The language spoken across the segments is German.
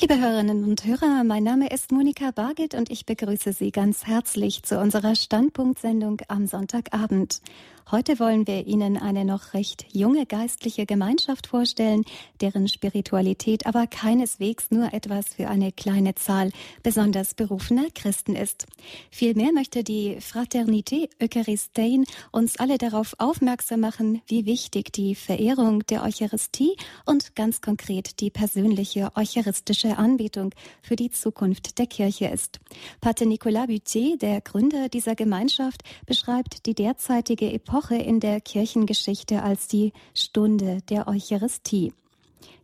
Liebe Hörerinnen und Hörer, mein Name ist Monika Bargit und ich begrüße Sie ganz herzlich zu unserer Standpunktsendung am Sonntagabend. Heute wollen wir Ihnen eine noch recht junge geistliche Gemeinschaft vorstellen, deren Spiritualität aber keineswegs nur etwas für eine kleine Zahl besonders berufener Christen ist. Vielmehr möchte die Fraternité Eucharistein uns alle darauf aufmerksam machen, wie wichtig die Verehrung der Eucharistie und ganz konkret die persönliche eucharistische Anbetung für die Zukunft der Kirche ist. Pater Nicolas Butier, der Gründer dieser Gemeinschaft, beschreibt die derzeitige Epoche Epoche in der Kirchengeschichte als die Stunde der Eucharistie.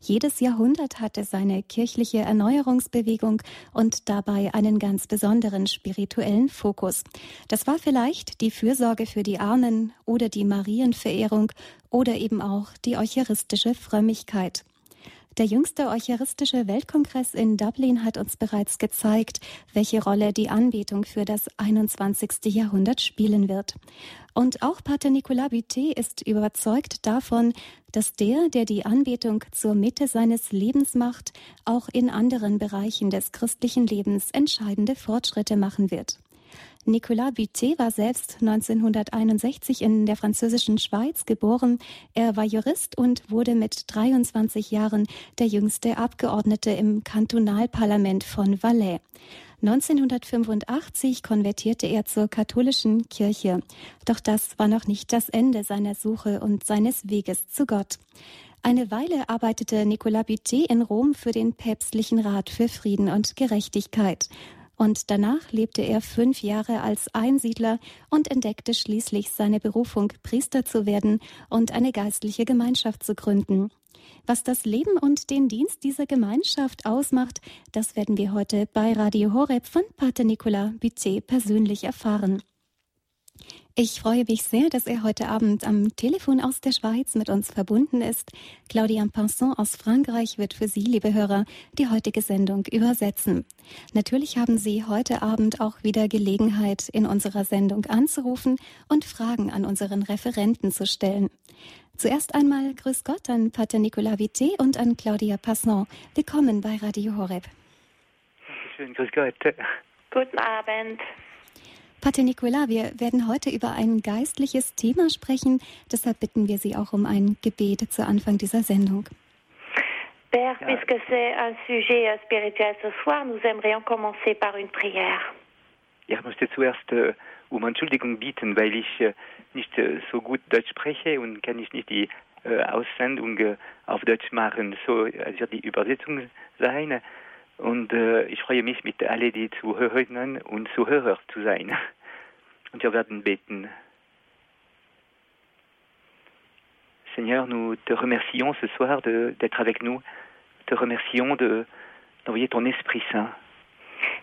Jedes Jahrhundert hatte seine kirchliche Erneuerungsbewegung und dabei einen ganz besonderen spirituellen Fokus. Das war vielleicht die Fürsorge für die Armen oder die Marienverehrung oder eben auch die eucharistische Frömmigkeit. Der jüngste Eucharistische Weltkongress in Dublin hat uns bereits gezeigt, welche Rolle die Anbetung für das 21. Jahrhundert spielen wird. Und auch Pater Nicolas Butet ist überzeugt davon, dass der, der die Anbetung zur Mitte seines Lebens macht, auch in anderen Bereichen des christlichen Lebens entscheidende Fortschritte machen wird. Nicolas Butet war selbst 1961 in der französischen Schweiz geboren. Er war Jurist und wurde mit 23 Jahren der jüngste Abgeordnete im Kantonalparlament von Valais. 1985 konvertierte er zur katholischen Kirche. Doch das war noch nicht das Ende seiner Suche und seines Weges zu Gott. Eine Weile arbeitete Nicolas Butet in Rom für den Päpstlichen Rat für Frieden und Gerechtigkeit und danach lebte er fünf Jahre als Einsiedler und entdeckte schließlich seine Berufung, Priester zu werden und eine geistliche Gemeinschaft zu gründen. Was das Leben und den Dienst dieser Gemeinschaft ausmacht, das werden wir heute bei Radio Horeb von Pater Nicolas Butet persönlich erfahren. Ich freue mich sehr, dass er heute Abend am Telefon aus der Schweiz mit uns verbunden ist. Claudia Pinson aus Frankreich wird für Sie, liebe Hörer, die heutige Sendung übersetzen. Natürlich haben Sie heute Abend auch wieder Gelegenheit, in unserer Sendung anzurufen und Fragen an unseren Referenten zu stellen. Zuerst einmal Grüß Gott an Pater Nicolas Vité und an Claudia Passon. Willkommen bei Radio Horeb. Schön, grüß Gott. Guten Abend. Pater Nicolas, wir werden heute über ein geistliches Thema sprechen. Deshalb bitten wir Sie auch um ein Gebet zu Anfang dieser Sendung. Père, ja. puisque c'est un sujet spirituel ce soir, nous aimerions commencer par une prière. Ja, ich möchte zuerst äh, um Entschuldigung bieten, weil ich äh, nicht äh, so gut Deutsch spreche und kann ich nicht die äh, Aussendung äh, auf Deutsch machen. So also wird die Übersetzung sein. Und äh, ich freue mich mit allen, die Zuhörerinnen und Zuhörer zu sein. Und wir werden beten. Seigneur, nous te remercions ce soir d'être avec nous. Te remercions d'envoyer ton Esprit Saint.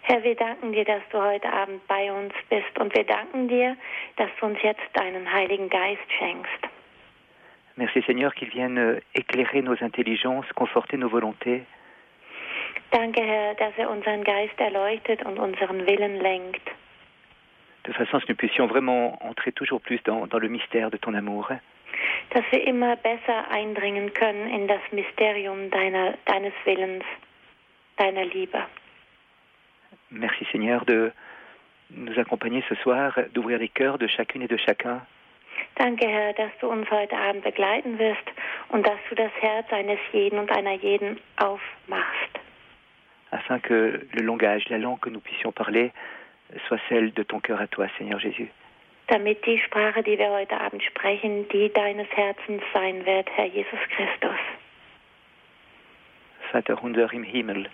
Herr, wir danken dir, dass du heute Abend bei uns bist und wir danken dir, dass du uns jetzt deinen Heiligen Geist schenkst. Merci Seigneur qu'il vienne éclairer nos intelligences, conforter nos volontés. Danke, Herr, dass er unseren Geist erleuchtet und unseren Willen lenkt. De façon que nous puissions vraiment entrer toujours plus dans, dans le mystère de ton amour. Dass wir immer besser eindringen können in das Mysterium deiner, deines Willens, deiner Liebe. Merci Seigneur de nous accompagner ce soir, d'ouvrir les cœurs de chacune et de chacun. Danke, Herr, dass du uns heute Abend begleiten wirst und dass du das Herz eines jeden und einer jeden aufmachst. Afin que le langage, la langue que nous puissions parler, soit celle de ton cœur à toi, Seigneur Jésus. Damit die Sprache, die wir heute Abend sprechen, die deines Herzens sein wird, Herr Jesus Christus. Vater unser im Himmel,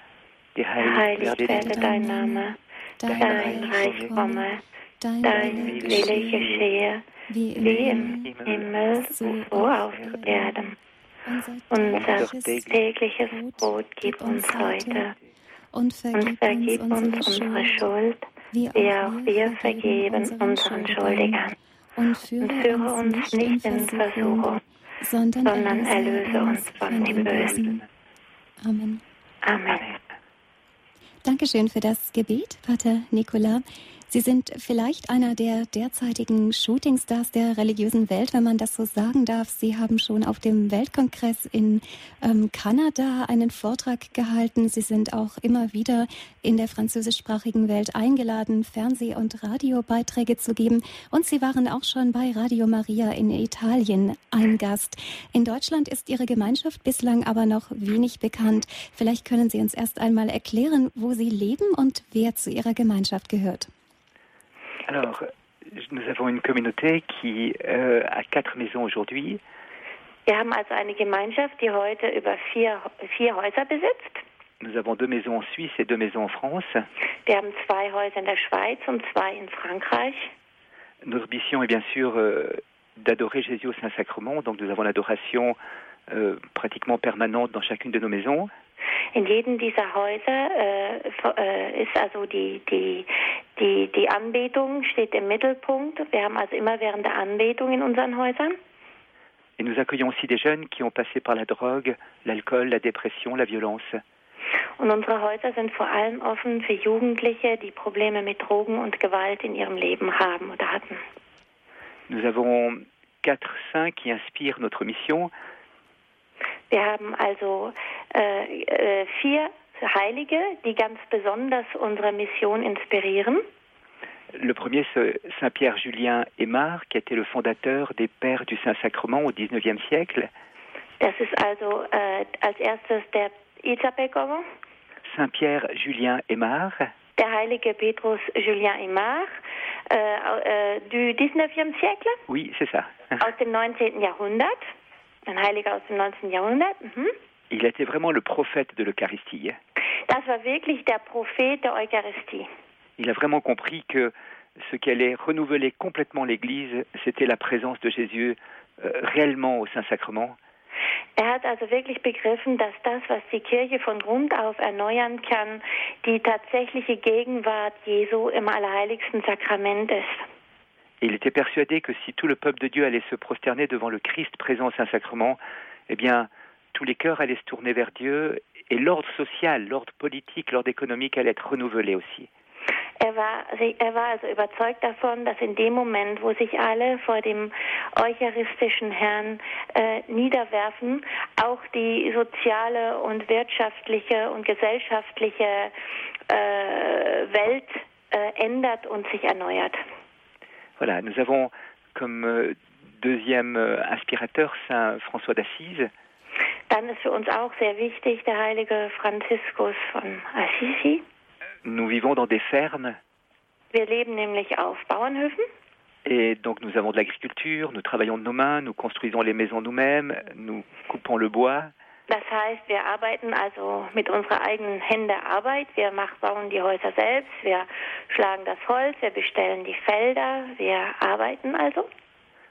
geheiligt werde dein Name, dein Reich komme, dein Wille geschehe, wie im Himmel, so auf Erden. Unser tägliches Brot gib uns heute und vergib, und vergib uns, uns unsere Schuld, wie auch wir vergeben unseren Schuldigern. Und führe uns nicht in Versuchung, sondern erlöse uns von dem Bösen. Amen. Amen. Dankeschön für das Gebet, Pater Nicola. Sie sind vielleicht einer der derzeitigen Shootingstars der religiösen Welt, wenn man das so sagen darf. Sie haben schon auf dem Weltkongress in ähm, Kanada einen Vortrag gehalten. Sie sind auch immer wieder in der französischsprachigen Welt eingeladen, Fernseh- und Radiobeiträge zu geben. Und Sie waren auch schon bei Radio Maria in Italien ein Gast. In Deutschland ist Ihre Gemeinschaft bislang aber noch wenig bekannt. Vielleicht können Sie uns erst einmal erklären, wo Sie leben und wer zu Ihrer Gemeinschaft gehört. Alors, nous avons une communauté qui euh, a quatre maisons aujourd'hui. Wir haben also eine Gemeinschaft, die heute über vier, vier Häuser besitzt. Nous avons deux maisons en Suisse et deux maisons en France. Wir haben zwei Häuser in der Schweiz und zwei in Frankreich. Notre mission est bien sûr euh, d'adorer Jésus au Saint-Sacrement, donc nous avons l'adoration euh, pratiquement permanente dans chacune de nos maisons. In jedem dieser Häuser äh, äh, ist also die, die, die, die Anbetung steht im Mittelpunkt. Wir haben also immer während der Anbetung in unseren Häusern. Et nous accueillons aussi des jeunes qui ont passé par la drogue, l'alcool, la dépression, la violence. Und unsere Häuser sind vor allem offen für Jugendliche, die Probleme mit Drogen und Gewalt in ihrem Leben haben oder hatten. Nous avons quatre saints qui inspirent notre mission. Wir haben also äh, äh, vier Heilige, die ganz besonders unsere Mission inspirieren. Le premier, c'est Saint-Pierre Julien Aymar, qui était le fondateur des Pères du Saint-Sacrement au XIXe siècle. Das ist also äh, als erstes der Isabekowo. Saint-Pierre Julien Aymar. Der heilige Petrus Julien Aymar äh, äh, du XIXe siècle. Oui, c'est ça. Aus dem 19. Jahrhundert. Ein Heiliger aus dem 19. Jahrhundert. Mhm. Il était vraiment le prophète de l'Eucharistie. Das war wirklich der Prophet der Eucharistie. Il a vraiment compris que ce qui allait renouveler complètement l'Église, c'était la présence de Jésus euh, réellement au Saint-Sacrement. Er hat also wirklich begriffen, dass das, was die Kirche von Grund auf erneuern kann, die tatsächliche Gegenwart Jesu im allerheiligsten Sakrament ist. Et il était persuadé que si tout le peuple de Dieu allait se prosterner devant le Christ présent au Saint-Sacrement, eh bien, tous les cœurs allaient se tourner vers Dieu et l'ordre social, l'ordre politique, l'ordre économique allait être renouvelé aussi. Er war, er war also überzeugt davon, dass in dem Moment, wo sich alle vor dem eucharistischen Herrn äh, niederwerfen, auch die soziale und wirtschaftliche und gesellschaftliche äh, Welt äh, ändert und sich erneuert. Voilà, nous avons comme euh, deuxième euh, inspirateur Saint François d'Assise. Dann ist für uns auch sehr wichtig der heilige Franziskus von Assisi. Nous vivons dans des fermes. Wir leben nämlich auf Bauernhöfen. Et donc nous avons de l'agriculture, nous travaillons de nos mains, nous construisons les maisons nous-mêmes, nous coupons le bois. Das heißt, wir arbeiten also mit unserer eigenen Hände Arbeit. Wir machen, bauen die Häuser selbst, wir schlagen das Holz, wir bestellen die Felder, wir arbeiten also.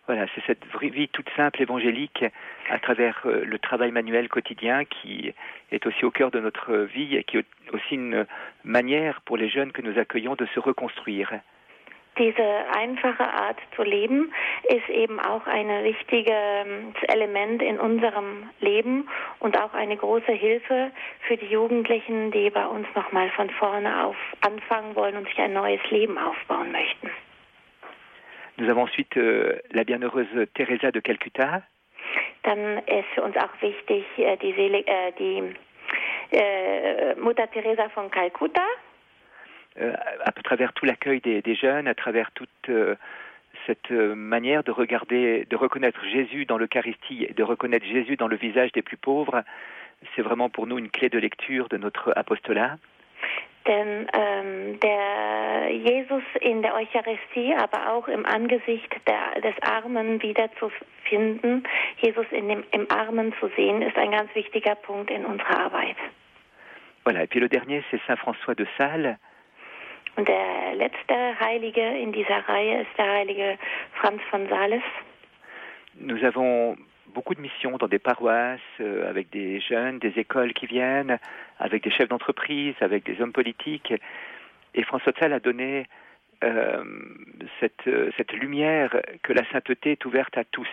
Voilà, c'est cette vie toute simple évangélique à travers euh, le travail manuel quotidien qui est aussi au cœur de notre vie et qui est aussi une manière pour les jeunes que nous accueillons de se reconstruire. Diese einfache Art zu leben ist eben auch ein wichtiges Element in unserem Leben und auch eine große Hilfe für die Jugendlichen, die bei uns nochmal von vorne auf anfangen wollen und sich ein neues Leben aufbauen möchten. Nous avons ensuite euh, la bienheureuse Teresa de Calcutta. Dann ist für uns auch wichtig äh, die, Seele, äh, die äh, Mutter Teresa von Calcutta. Euh, à travers tout l'accueil des, des, jeunes, à travers toute euh, cette manière de regarder, de reconnaître Jésus dans l'Eucharistie et de reconnaître Jésus dans le visage des plus pauvres, c'est vraiment pour nous une clé de lecture de notre apostolat. Denn ähm, der Jesus in der Eucharistie, aber auch im Angesicht der, des Armen wiederzufinden, Jesus in dem, im Armen zu sehen, ist ein ganz wichtiger Punkt in unserer Arbeit. Voilà, et puis le dernier, c'est Saint François de Sales. Und der letzte Heilige in dieser Reihe ist der Heilige Franz von Sales. Nous avons beaucoup de missions dans des paroisses, euh, avec des jeunes, des écoles qui viennent, avec des chefs d'entreprise, avec des hommes politiques. Et François de a donné euh, cette, cette lumière que la sainteté est ouverte à tous.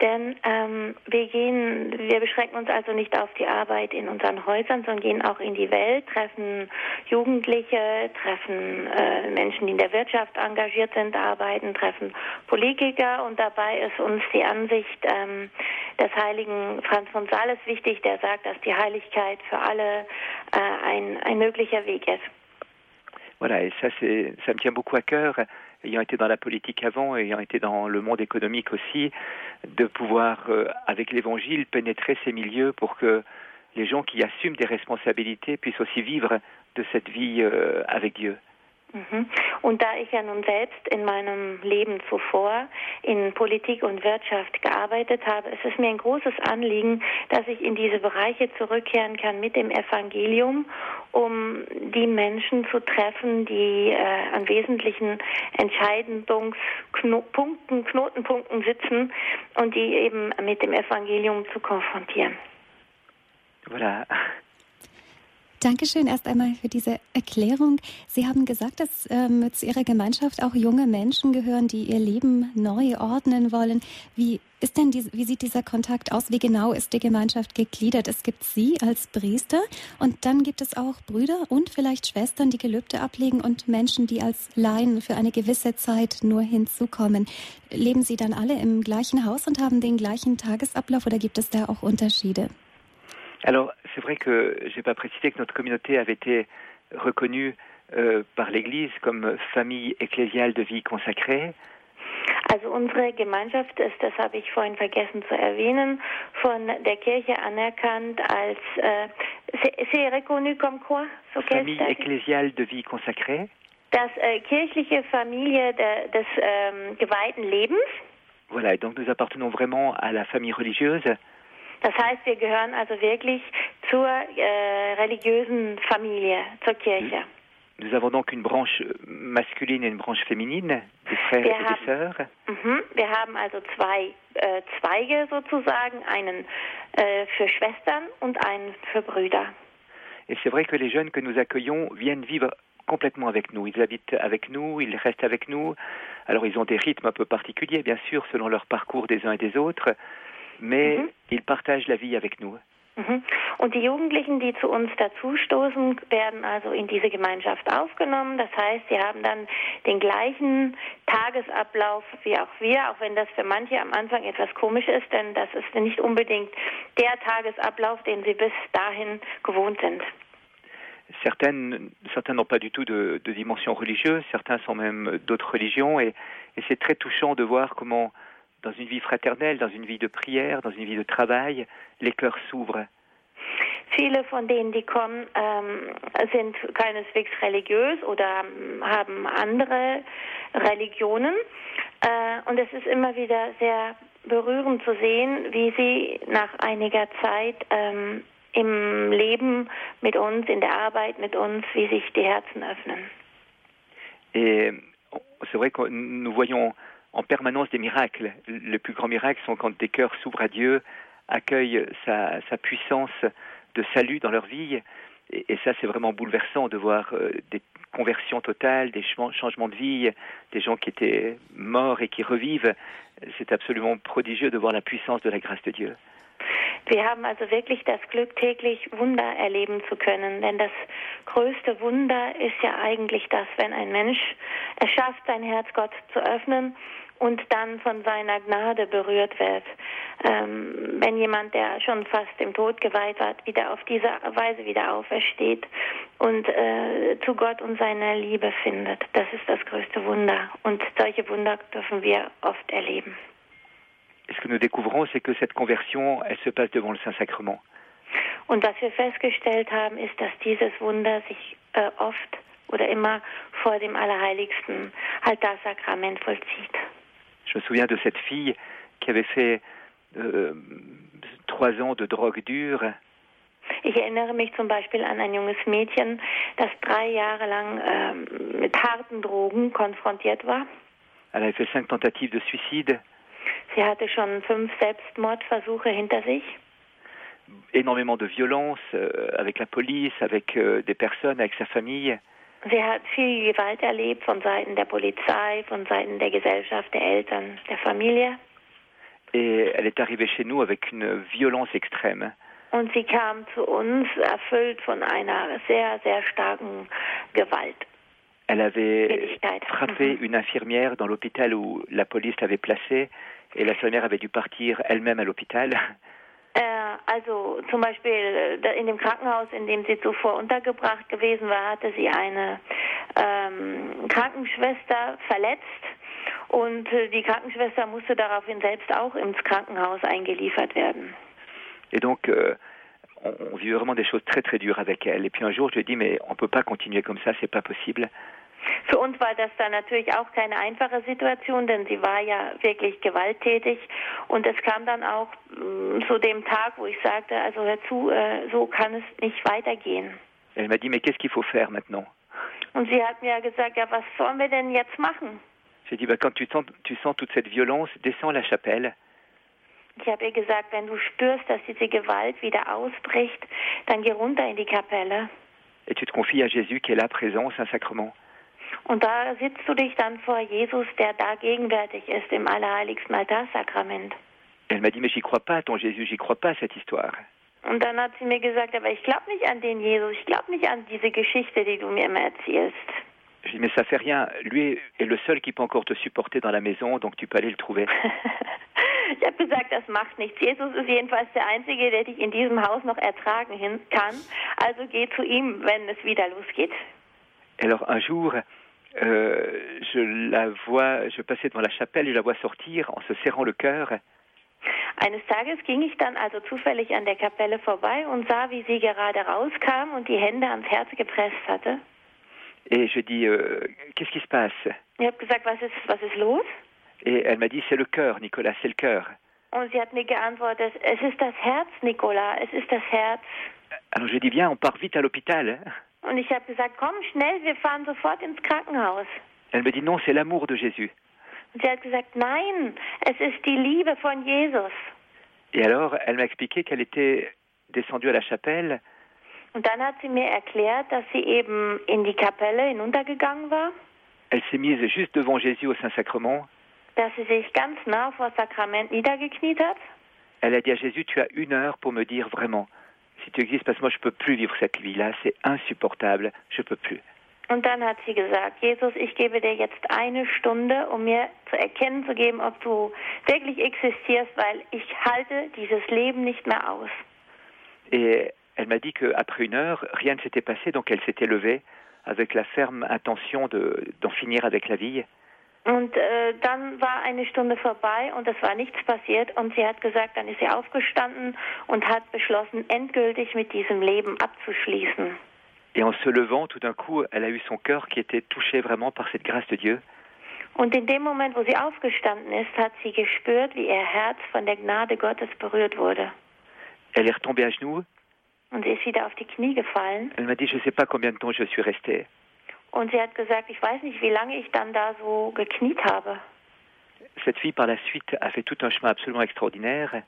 Denn ähm, wir gehen, wir beschränken uns also nicht auf die Arbeit in unseren Häusern, sondern gehen auch in die Welt, treffen Jugendliche, treffen äh, Menschen, die in der Wirtschaft engagiert sind, arbeiten, treffen Politiker und dabei ist uns die Ansicht ähm, des heiligen Franz von Sales wichtig, der sagt, dass die Heiligkeit für alle äh, ein, ein möglicher Weg ist. Voilà, et ça, ça me tient beaucoup à cœur. Ayant été dans la politique avant, ayant été dans le monde économique aussi, de pouvoir, euh, avec l'Évangile, pénétrer ces milieux pour que les gens qui assument des responsabilités puissent aussi vivre de cette vie euh, avec Dieu. Mhm. Und da ich ja nun selbst in meinem Leben zuvor in Politik und Wirtschaft gearbeitet habe, ist es mir ein großes Anliegen, dass ich in diese Bereiche zurückkehren kann mit dem Evangelium, um die Menschen zu treffen, die äh, an wesentlichen Entscheidungspunkten, Knotenpunkten sitzen und die eben mit dem Evangelium zu konfrontieren. Voilà. Dankeschön erst einmal für diese Erklärung. Sie haben gesagt, dass ähm, zu Ihrer Gemeinschaft auch junge Menschen gehören, die ihr Leben neu ordnen wollen. Wie ist denn die, wie sieht dieser Kontakt aus? Wie genau ist die Gemeinschaft gegliedert? Es gibt Sie als Priester und dann gibt es auch Brüder und vielleicht Schwestern, die Gelübde ablegen und Menschen, die als Laien für eine gewisse Zeit nur hinzukommen. Leben Sie dann alle im gleichen Haus und haben den gleichen Tagesablauf oder gibt es da auch Unterschiede? Alors, c'est vrai que j'ai pas précisé que notre communauté avait été reconnue euh, par l'Église comme famille ecclésiale de vie consacrée. Also unsere Gemeinschaft ist, das habe ich vorhin vergessen zu erwähnen, von der Kirche anerkannt als äh, c'est reconnu comme quoi? So famille ecclésiale de vie consacrée. Das äh, kirchliche Familie de, des ähm, geweihten Lebens. Voilà, donc nous appartenons vraiment à la famille religieuse. Das heißt, wir gehören also wirklich zur äh, religiösen Familie, zur Kirche. Nous avons donc une branche masculine et une branche féminine, des frères wir et haben, des sœurs. Mhm, wir haben also zwei äh, Zweige sozusagen, einen äh, für Schwestern und einen für Brüder. Et c'est vrai que les jeunes que nous accueillons viennent vivre complètement avec nous. Ils habitent avec nous, ils restent avec nous. Alors ils ont des rythmes un peu particuliers, bien sûr, selon leur parcours des uns et des autres mais mhm. ils partagent la vie avec nous. Mhm. Und die Jugendlichen, die zu uns dazustoßen, werden also in diese Gemeinschaft aufgenommen. Das heißt, sie haben dann den gleichen Tagesablauf wie auch wir, auch wenn das für manche am Anfang etwas komisch ist, denn das ist nicht unbedingt der Tagesablauf, den sie bis dahin gewohnt sind. Certaines, certains n'ont pas du tout de, de, dimension religieuse, certains sont même d'autres religions, et, et c'est très touchant de voir comment dans une vie fraternelle, dans une vie de prière, dans une vie de travail, les cœurs s'ouvrent. Viele von denen, die kommen, ähm, sind keineswegs religiös oder ähm, haben andere Religionen. Äh, und es ist immer wieder sehr berührend zu sehen, wie sie nach einiger Zeit ähm, im Leben mit uns, in der Arbeit mit uns, wie sich die Herzen öffnen. Et c'est vrai que nous voyons en permanence des miracles. Les plus grands miracles sont quand des cœurs s'ouvrent à Dieu, accueillent sa, sa, puissance de salut dans leur vie. Et, et ça, c'est vraiment bouleversant de voir euh, des conversions totales, des changements de vie, des gens qui étaient morts et qui revivent. C'est absolument prodigieux de voir la puissance de la grâce de Dieu. Wir haben also wirklich das Glück, täglich Wunder erleben zu können. Denn das größte Wunder ist ja eigentlich das, wenn ein Mensch es schafft, sein Herz Gott zu öffnen und dann von seiner Gnade berührt wird. Ähm, wenn jemand, der schon fast dem Tod geweiht war, wieder auf diese Weise wieder aufersteht und äh, zu Gott und seiner Liebe findet, das ist das größte Wunder. Und solche Wunder dürfen wir oft erleben. Et ce que nous découvrons, c'est que cette conversion, elle se passe devant le Saint-Sacrement. Und was wir festgestellt haben, ist, dass dieses Wunder sich äh, oft oder immer vor dem Allerheiligsten Altarsakrament vollzieht. Je me souviens de cette fille qui avait fait euh, trois ans de drogue dure. Ich erinnere mich zum Beispiel an ein junges Mädchen, das drei Jahre lang ähm, mit harten Drogen konfrontiert war. Elle avait fait cinq tentatives de suicide. Sie hatte schon fünf Selbstmordversuche hinter sich. Énormément de violence euh, avec la police, avec euh, des personnes, avec sa famille. Sie hat viel Gewalt erlebt von Seiten der Polizei, von Seiten der Gesellschaft, der Eltern, der Familie. Et elle est arrivée chez nous avec une violence extrême. Und sie kam zu uns erfüllt von einer sehr, sehr starken Gewalt. Elle avait frappé mhm. une infirmière dans l'hôpital où la police l'avait placée et l'infirmière avait dû partir elle-même à l'hôpital. Äh, also zum Beispiel äh, in dem Krankenhaus, in dem sie zuvor untergebracht gewesen war, hatte sie eine ähm, Krankenschwester verletzt und äh, die Krankenschwester musste daraufhin selbst auch ins Krankenhaus eingeliefert werden. Et donc, euh, on, on vit vraiment des choses très très dures avec elle. Et puis un jour, je lui ai dit, mais on peut pas continuer comme ça, c'est pas possible. Für uns war das dann natürlich auch keine einfache Situation, denn sie war ja wirklich gewalttätig. Und es kam dann auch mm, zu dem Tag, wo ich sagte, also hör zu, äh, so kann es nicht weitergehen. Elle m'a dit, mais qu'est-ce qu'il faut faire maintenant? Und sie hat mir gesagt, ja, was sollen wir denn jetzt machen? J'ai dit, bah, quand tu sens, tu sens toute cette violence, descends la chapelle. Ich habe ihr gesagt, wenn du spürst, dass diese Gewalt wieder ausbricht, dann geh runter in die Kapelle. Et tu te confies à Jésus qui est là présent, Saint-Sacrement. Und da sitzt du dich dann vor Jesus, der da gegenwärtig ist im allerheiligsten Altarsakrament. Elle m'a dit, mais j'y crois pas, ton Jésus, j'y crois pas cette histoire. Und dann hat sie mir gesagt, aber ich glaube nicht an den Jesus, ich glaube nicht an diese Geschichte, die du mir immer erzählst. Je dis, mais ça fait rien. Lui est le seul qui peut encore te supporter dans la maison, donc tu peux aller le trouver. ich habe gesagt, das macht nichts. Jesus ist jedenfalls der Einzige, der dich in diesem Haus noch ertragen kann. Also geh zu ihm, wenn es wieder losgeht. Alors un jour, euh, je la vois, je passais devant la chapelle, je la vois sortir en se serrant le cœur. Eines Tages ging ich dann also zufällig an der Kapelle vorbei und sah, wie sie gerade rauskam und die Hände ans Herz gepresst hatte. Et je dis, euh, qu'est-ce qui se passe? Ich habe gesagt, was ist, was ist los? Et elle m'a dit, c'est le cœur, Nicolas, c'est le cœur. Und sie hat mir geantwortet, es ist das Herz, Nicolas, es ist das Herz. Alors je dis, viens, on part vite à l'hôpital. Und ich habe gesagt, komm schnell, wir fahren sofort ins Krankenhaus. Elle me dit, non, c'est l'amour de Jésus. Und sie hat gesagt, nein, es ist die Liebe von Jesus. Et alors, elle m'a expliqué qu'elle était descendue à la chapelle. Und dann hat sie mir erklärt, dass sie eben in die Kapelle hinuntergegangen war. Elle s'est mise juste devant Jésus au Saint-Sacrement. Dass sie sich ganz nah vor Sakrament niedergekniet hat. Elle a dit à Jésus, tu as une heure pour me dire vraiment si tu existes, parce que moi je peux plus vivre cette vie-là, c'est insupportable, je peux plus. Und dann hat sie gesagt, Jesus, ich gebe dir jetzt eine Stunde, um mir zu erkennen zu geben, ob du wirklich existierst, weil ich halte dieses Leben nicht mehr aus. Et elle m'a dit qu'après une heure, rien ne s'était passé, donc elle s'était levée avec la ferme intention d'en finir avec la vie. Und äh, dann war eine Stunde vorbei und es war nichts passiert und sie hat gesagt, dann ist sie aufgestanden und hat beschlossen, endgültig mit diesem Leben abzuschließen. Et en se levant, tout d'un coup, elle a eu son cœur qui était touché vraiment par cette grâce de Dieu. Und in dem Moment, wo sie aufgestanden ist, hat sie gespürt, wie ihr Herz von der Gnade Gottes berührt wurde. Elle est retombée à genoux. Und sie ist wieder auf die Knie gefallen. Elle m'a dit, je ne sais pas combien de temps je suis restée. Und sie hat gesagt, ich weiß nicht, wie lange ich dann da so gekniet habe. Cette fille par la suite a fait tout un chemin absolument extraordinaire.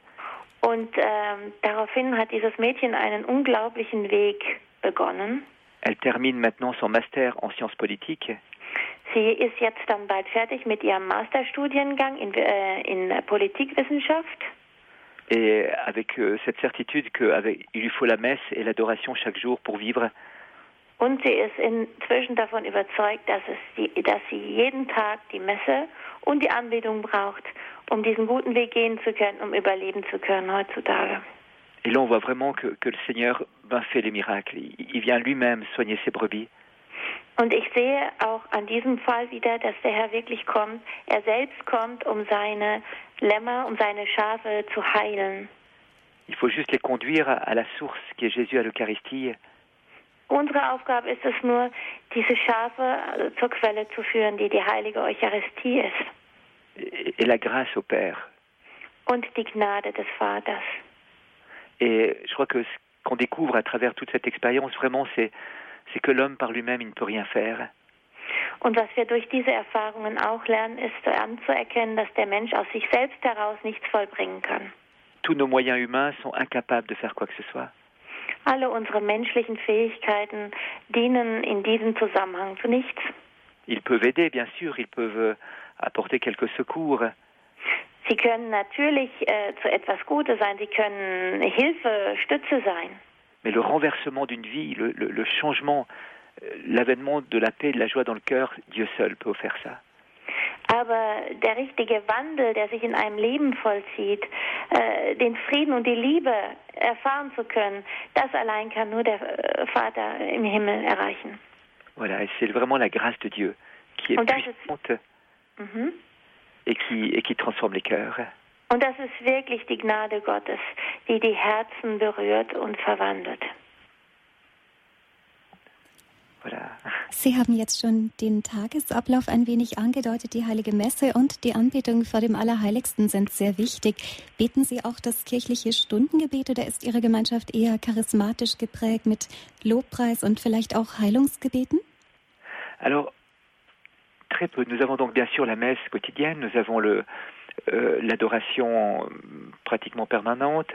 Und ähm, daraufhin hat dieses Mädchen einen unglaublichen Weg begonnen. Elle termine maintenant son master en sciences politiques. Sie ist jetzt dann bald fertig mit ihrem Masterstudiengang in, äh, in Politikwissenschaft. Et avec euh, cette certitude qu'il lui faut la messe et l'adoration chaque jour pour vivre. Und sie ist inzwischen davon überzeugt, dass, es die, dass sie jeden Tag die Messe und die Anbetung braucht, um diesen guten Weg gehen zu können, um überleben zu können heutzutage. Et là, on voit vraiment que, que le Seigneur ben, fait les miracles. Il vient lui-même soigner ses brebis. Und ich sehe auch an diesem Fall wieder, dass der Herr wirklich kommt. Er selbst kommt, um seine Lämmer, um seine Schafe zu heilen. Il faut juste les conduire à la source qui est Jésus à l'Eucharistie. Unsere Aufgabe ist es nur, diese Schafe zur Quelle zu führen, die die heilige Eucharistie ist. Et la grâce au Père. Und die Gnade des Vaters. Et je crois que ce qu'on découvre à travers toute cette expérience, vraiment, c'est, que l'homme par lui-même, il ne peut rien faire. Und was wir durch diese Erfahrungen auch lernen, ist anzuerkennen, dass der Mensch aus sich selbst heraus nichts vollbringen kann. Tous nos moyens humains sont incapables de faire quoi que ce soit. Alle unsere menschlichen Fähigkeiten dienen in diesem Zusammenhang zu nichts. Ils peuvent aider, bien sûr, ils peuvent apporter quelques secours. Sie können natürlich äh, zu etwas Gutes sein, sie können Hilfe, Stütze sein. Mais le renversement d'une vie, le, le, le changement, euh, l'avènement de la paix et de la joie dans le cœur, Dieu seul peut faire ça. Aber der richtige Wandel, der sich in einem Leben vollzieht, äh, den Frieden und die Liebe erfahren zu können, das allein kann nur der äh, Vater im Himmel erreichen. Voilà, c'est vraiment la grâce de Dieu qui est und puissante ist, mhm. et, qui, et qui transforme les cœurs. Und das ist wirklich die Gnade Gottes, die die Herzen berührt und verwandelt. Sie haben jetzt schon den Tagesablauf ein wenig angedeutet. Die heilige Messe und die Anbetung vor dem Allerheiligsten sind sehr wichtig. Beten Sie auch das kirchliche Stundengebet oder ist Ihre Gemeinschaft eher charismatisch geprägt mit Lobpreis und vielleicht auch Heilungsgebeten? Alors, très peu. Nous avons donc bien sûr la messe quotidienne, nous avons le, euh, l'adoration pratiquement permanente,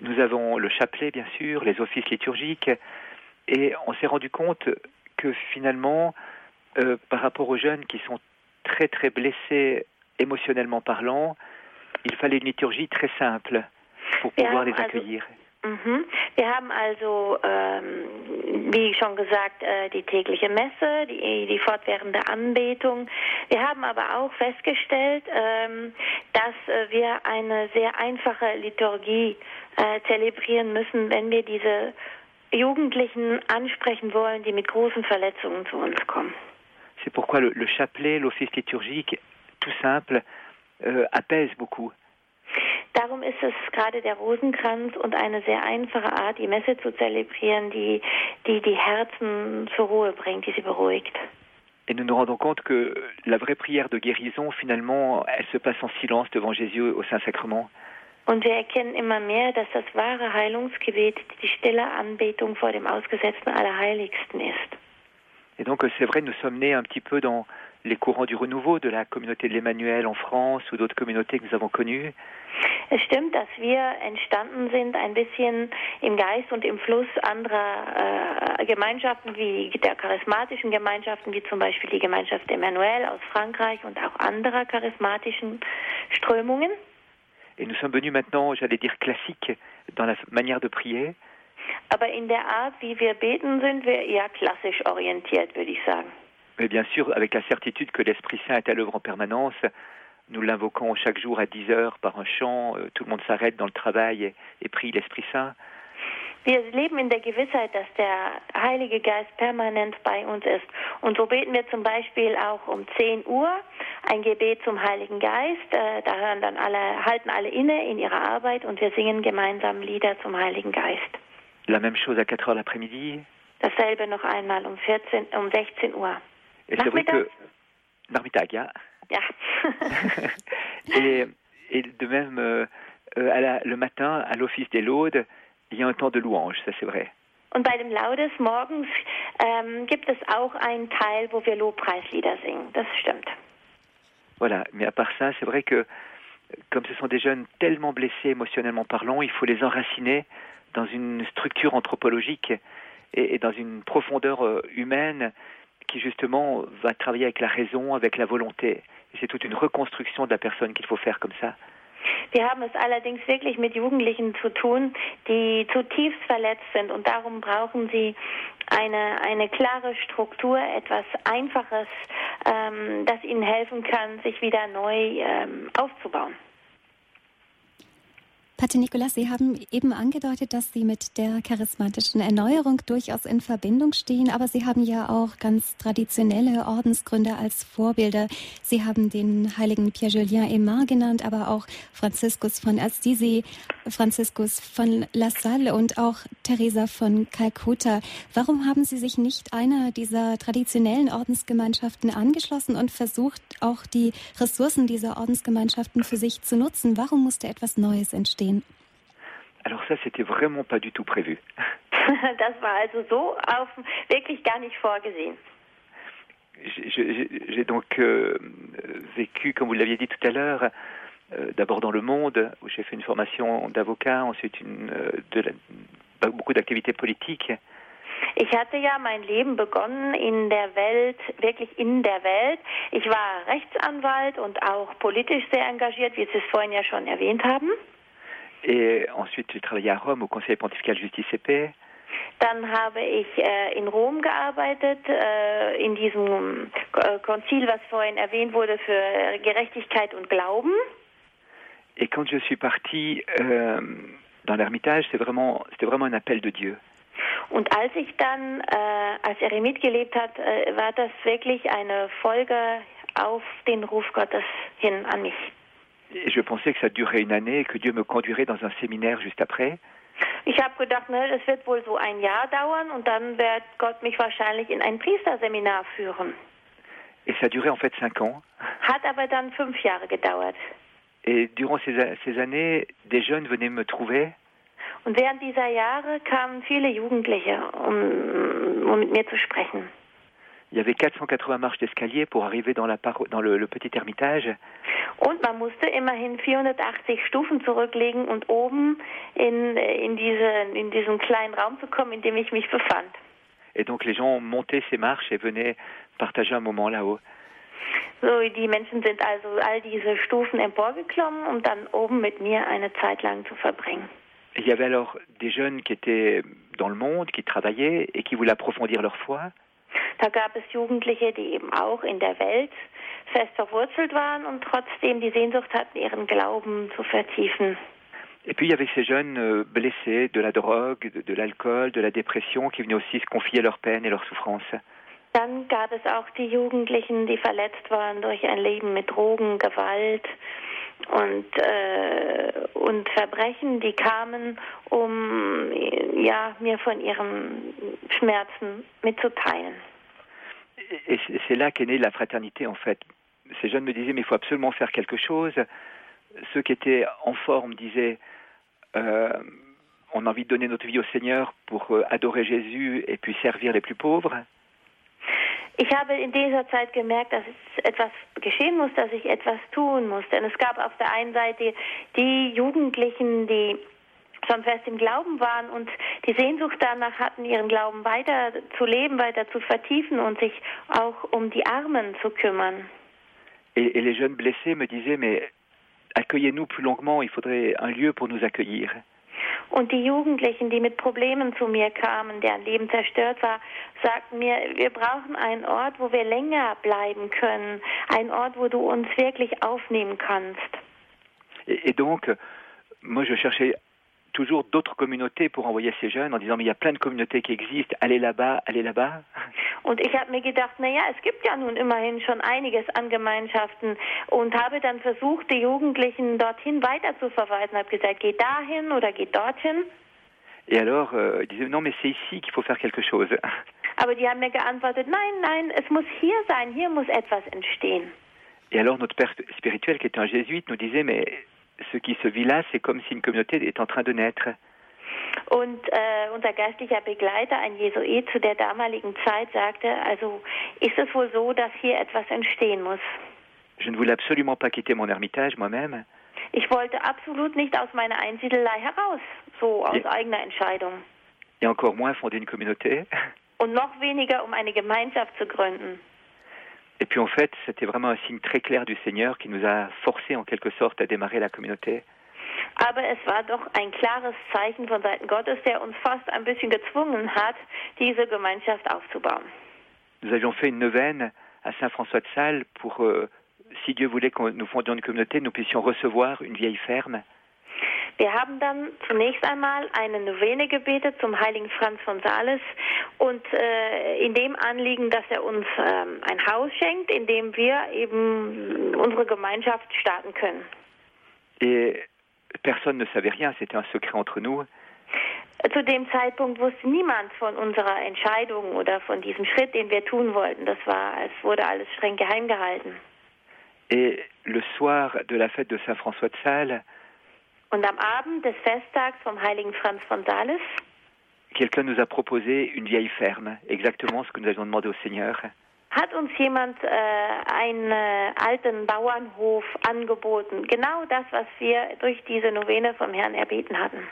nous avons le chapelet bien sûr, les offices liturgiques. Et on s'est rendu compte que finalement, euh, par rapport aux jeunes qui sont très très blessés émotionnellement parlant, il fallait une liturgie très simple pour pouvoir les accueillir. Mhm. Wir haben also, ähm, wie schon gesagt, äh, die tägliche Messe, die, die, fortwährende Anbetung. Wir haben aber auch festgestellt, ähm, dass äh, wir eine sehr einfache Liturgie äh, zelebrieren müssen, wenn wir diese Jugendlichen ansprechen wollen, die mit großen Verletzungen zu uns kommen. C'est pourquoi le, le chapelet, l'office liturgique, tout simple, euh, apaise beaucoup. Darum ist es gerade der Rosenkranz und eine sehr einfache Art, die Messe zu zelebrieren, die die, die Herzen zur Ruhe bringt, die sie beruhigt. Et nous nous rendons compte que la vraie prière de guérison, finalement, elle se passe en silence devant Jésus au Saint-Sacrement. Und wir erkennen immer mehr, dass das wahre Heilungsgebet die stille Anbetung vor dem ausgesetzten Allerheiligsten ist. Et donc c'est vrai, nous sommes nés un petit peu dans les courants du renouveau de la communauté de l'Emmanuel en France ou d'autres communautés que nous avons connues. Es stimmt, dass wir entstanden sind ein bisschen im Geist und im Fluss anderer äh, Gemeinschaften wie der charismatischen Gemeinschaften, wie zum Beispiel die Gemeinschaft Emmanuel aus Frankreich und auch anderer charismatischen Strömungen. Et nous sommes venus maintenant, j'allais dire, classiques dans la manière de prier. Aber in der Art, wie wir beten, sind wir eher klassisch orientiert, würde ich sagen. Mais bien sûr, avec la certitude que l'Esprit Saint est à l'œuvre en permanence, nous l'invoquons chaque jour à 10 heures par un chant, euh, tout le monde s'arrête dans le travail et, et prie l'Esprit Saint. Wir leben in der Gewissheit, dass der Heilige Geist permanent bei uns ist. Und so beten wir zum Beispiel auch um 10 Uhr ein Gebet zum Heiligen Geist. Äh, da hören dann alle, halten alle inne in ihrer Arbeit und wir singen gemeinsam Lieder zum Heiligen Geist. La même chose à 4 heures l'après-midi. Dasselbe noch einmal um 14, um 16 Uhr. Que Nachmittag, ja. Ja. et, et de même euh, à la, le matin à l'office des laudes, il y a un temps de louange, ça c'est vrai. Und bei dem Laudes morgens ähm, gibt es auch einen Teil, wo wir Lobpreislieder singen. Das stimmt. Voilà, mais à part ça, c'est vrai que comme ce sont des jeunes tellement blessés émotionnellement parlant, il faut les enraciner dans une structure anthropologique et, et dans une profondeur euh, humaine qui justement va travailler avec la raison, avec la volonté. C'est toute une reconstruction de la personne qu'il faut faire comme ça. Wir haben es allerdings wirklich mit Jugendlichen zu tun, die zutiefst verletzt sind und darum brauchen sie eine, eine klare Struktur, etwas Einfaches, ähm, das ihnen helfen kann, sich wieder neu ähm, aufzubauen. Pater Nikolas, Sie haben eben angedeutet, dass Sie mit der charismatischen Erneuerung durchaus in Verbindung stehen, aber Sie haben ja auch ganz traditionelle Ordensgründer als Vorbilder. Sie haben den heiligen Pierre-Julien Aymar genannt, aber auch Franziskus von Assisi, Franziskus von La Salle und auch Teresa von Calcutta. Warum haben Sie sich nicht einer dieser traditionellen Ordensgemeinschaften angeschlossen und versucht, auch die Ressourcen dieser Ordensgemeinschaften für sich zu nutzen? Warum musste etwas Neues entstehen? Alors ça, c'était vraiment pas du tout prévu. das war also so auf, wirklich gar nicht vorgesehen. J'ai donc euh, vécu, comme vous l'aviez dit tout à l'heure, euh, d'abord dans le monde, où j'ai fait une formation d'avocat, ensuite une, euh, de la, beaucoup d'activités politiques. Ich hatte ja mein Leben begonnen in der Welt, wirklich in der Welt. Ich war Rechtsanwalt und auch politisch sehr engagiert, wie Sie es vorhin ja schon erwähnt haben. Et ensuite, j'ai travaillé à Rome au Conseil pontifical Justice et Paix. Dann habe ich äh, in Rom gearbeitet, äh, in diesem äh, Konzil, was vorhin erwähnt wurde, für Gerechtigkeit und Glauben. Et quand je suis parti euh, dans l'Ermitage, c'était vraiment, vraiment un appel de Dieu. Und als ich dann äh, als Eremit gelebt hat, äh, war das wirklich eine Folge auf den Ruf Gottes hin an mich. Et je pensais que ça durerait une année, que Dieu me conduirait dans un séminaire juste après. Ich habe gedacht, ne, das wird wohl so ein Jahr dauern und dann wird Gott mich wahrscheinlich in ein Priesterseminar führen. Et ça durait en fait cinq ans. Hat aber dann fünf Jahre gedauert. Et durant ces, ces années, des jeunes venaient me trouver. Und während dieser Jahre kamen viele Jugendliche, um, um mit mir zu sprechen. Il y avait 480 marches d'escalier pour arriver dans, la dans le, le, petit ermitage. Und man musste immerhin 480 Stufen zurücklegen und oben in, in, diese, in diesen kleinen Raum zu kommen, in dem ich mich befand. Et donc les gens montaient ces marches et venaient partager un moment là-haut. So, die Menschen sind also all diese Stufen emporgeklommen, um dann oben mit mir eine Zeit lang zu verbringen. Il y avait alors des jeunes qui étaient dans le monde, qui travaillaient et qui voulaient approfondir leur foi. Da gab es Jugendliche, die eben auch in der Welt fest verwurzelt waren und trotzdem die Sehnsucht hatten, ihren Glauben zu vertiefen. Et puis il y avait ces jeunes euh, blessés de la drogue, de, l'alcool, de la dépression qui venaient aussi se confier leurs peines et leurs souffrances. Dann gab es auch die Jugendlichen, die verletzt waren durch ein Leben mit Drogen, Gewalt und, äh, und Verbrechen, die kamen, um ja, mir von ihren Schmerzen mitzuteilen. Et c'est là qu'est née la fraternité en fait. Ces jeunes me disaient mais il faut absolument faire quelque chose. Ceux qui étaient en forme disaient euh, on a envie de donner notre vie au Seigneur pour euh, adorer Jésus et puis servir les plus pauvres. Ich habe in dieser Zeit gemerkt, dass etwas geschehen muss, dass ich etwas tun muss. Denn es gab auf der einen Seite die Jugendlichen, die schon fest im Glauben waren und die Sehnsucht danach hatten, ihren Glauben weiter zu leben, weiter zu vertiefen und sich auch um die Armen zu kümmern. Et, et les jeunes blessés me disaient, mais accueillez-nous plus longuement, il faudrait un lieu pour nous accueillir. Und die Jugendlichen, die mit Problemen zu mir kamen, deren Leben zerstört war, sagten mir, wir brauchen einen Ort, wo wir länger bleiben können, einen Ort, wo du uns wirklich aufnehmen kannst. Et, et donc, moi je cherchais toujours d'autres communautés pour envoyer ces jeunes en disant mais il y a plein de communautés qui existent, allez là-bas, allez là-bas. Und ich habe mir gedacht, naja, es gibt ja nun immerhin schon einiges an Gemeinschaften und habe dann versucht, die Jugendlichen dorthin weiter zu verweisen, habe gesagt, geht dahin oder geht dorthin. Et alors, euh, ils disaient non mais c'est ici qu'il faut faire quelque chose. Aber die haben mir geantwortet, nein, nein, es muss hier sein, hier muss etwas entstehen. Et alors notre père spirituel, qui était un jésuite, nous disait mais ce qui se vit là, c'est comme si une communauté est en train de naître. Und äh, unser geistlicher Begleiter, ein Jesuit zu der damaligen Zeit, sagte, also ist es wohl so, dass hier etwas entstehen muss. Je ne voulais absolument pas quitter mon ermitage moi-même. Ich wollte absolut nicht aus meiner Einsiedelei heraus, so aus et, eigener Entscheidung. Et encore moins fonder une communauté. Und noch weniger, um eine Gemeinschaft zu gründen. Et puis en fait, c'était vraiment un signe très clair du Seigneur qui nous a forcé en quelque sorte à démarrer la communauté. Aber es war doch ein klares Zeichen von Seiten Gottes, der uns fast ein bisschen gezwungen hat, diese Gemeinschaft aufzubauen. Nous avions fait une neuvaine à Saint-François de Sales pour, euh, si Dieu voulait que nous fondions une communauté, nous puissions recevoir une vieille ferme. Wir haben dann zunächst einmal eine Novene gebetet zum heiligen Franz von Sales und äh, in dem Anliegen, dass er uns ähm, ein Haus schenkt, in dem wir eben unsere Gemeinschaft starten können. Et personne ne savait rien, c'était un secret entre nous. Zu dem Zeitpunkt wusste niemand von unserer Entscheidung oder von diesem Schritt, den wir tun wollten. Das war, es wurde alles streng geheim gehalten. Et le soir de la fête de Saint François de Sales, und am Abend des Festtags vom heiligen Franz von Sales, quelqu'un nous a proposé une vieille ferme, exactement ce que nous avions demandé au Seigneur. Hat uns jemand äh, einen äh, alten Bauernhof angeboten, genau das, was wir durch diese Novene vom Herrn erbeten hatten.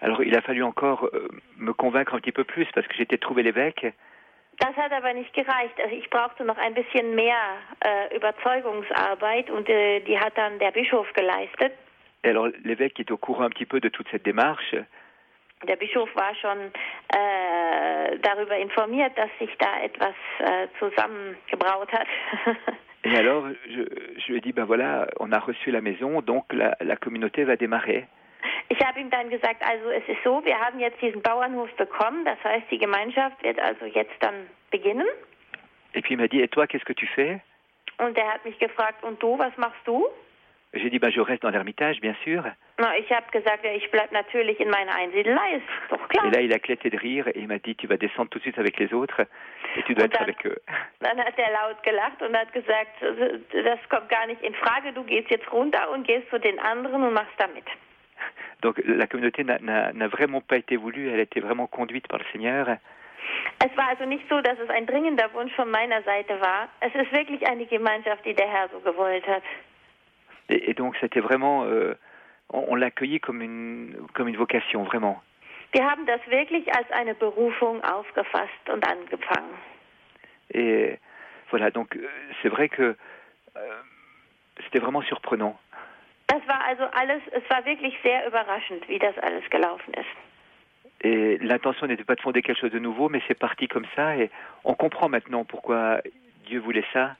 Alors il a fallu encore euh, me convaincre un petit peu plus parce que j'étais trouvé l'évêque. Das hat aber nicht gereicht. Also ich brauchte noch ein bisschen mehr äh, Überzeugungsarbeit und äh, die hat dann der Bischof geleistet. Et alors l'évêque est au courant un petit peu de toute cette démarche. Der Bischof war schon äh, darüber informiert, dass sich da etwas äh, zusammengebraut hat. Et alors, je, je, lui ai dit, ben voilà, on a reçu la maison, donc la, la communauté va démarrer. Ich habe ihm dann gesagt, also es ist so, wir haben jetzt diesen Bauernhof bekommen, das heißt, die Gemeinschaft wird also jetzt dann beginnen. Et puis il m'a dit, et toi, qu'est-ce que tu fais Und er hat mich gefragt, und du, was machst du? J'ai dit, ben, je reste dans l'ermitage, bien sûr. Na, ich habe gesagt, ich bleibe natürlich in meiner Einsiedelei, ist doch klar. Et là, il a éclaté de rire et il m'a dit, tu vas descendre tout de suite avec les autres et tu dois Und être dann- avec eux. Dann hat er laut gelacht und hat gesagt, das kommt gar nicht in Frage, du gehst jetzt runter und gehst zu den anderen und machst damit. Donc la communauté n'a- n'a n'a vraiment pas été voulue, elle a été vraiment conduite par le Seigneur. Es war also nicht so, dass es ein dringender Wunsch von meiner Seite war. Es ist wirklich eine Gemeinschaft, die der Herr so gewollt hat. Et, et donc c'était vraiment, euh, on, on l'a accueilli comme une, comme une vocation, vraiment. Wir haben das wirklich als eine Berufung aufgefasst und angefangen. Et voilà, donc euh, c'est vrai que euh, c'était vraiment surprenant. Das war also alles, es war wirklich sehr überraschend, wie das alles gelaufen ist. Et l'intention n'était pas de fonder quelque chose de nouveau, mais c'est parti comme ça et on comprend maintenant pourquoi Dieu voulait ça.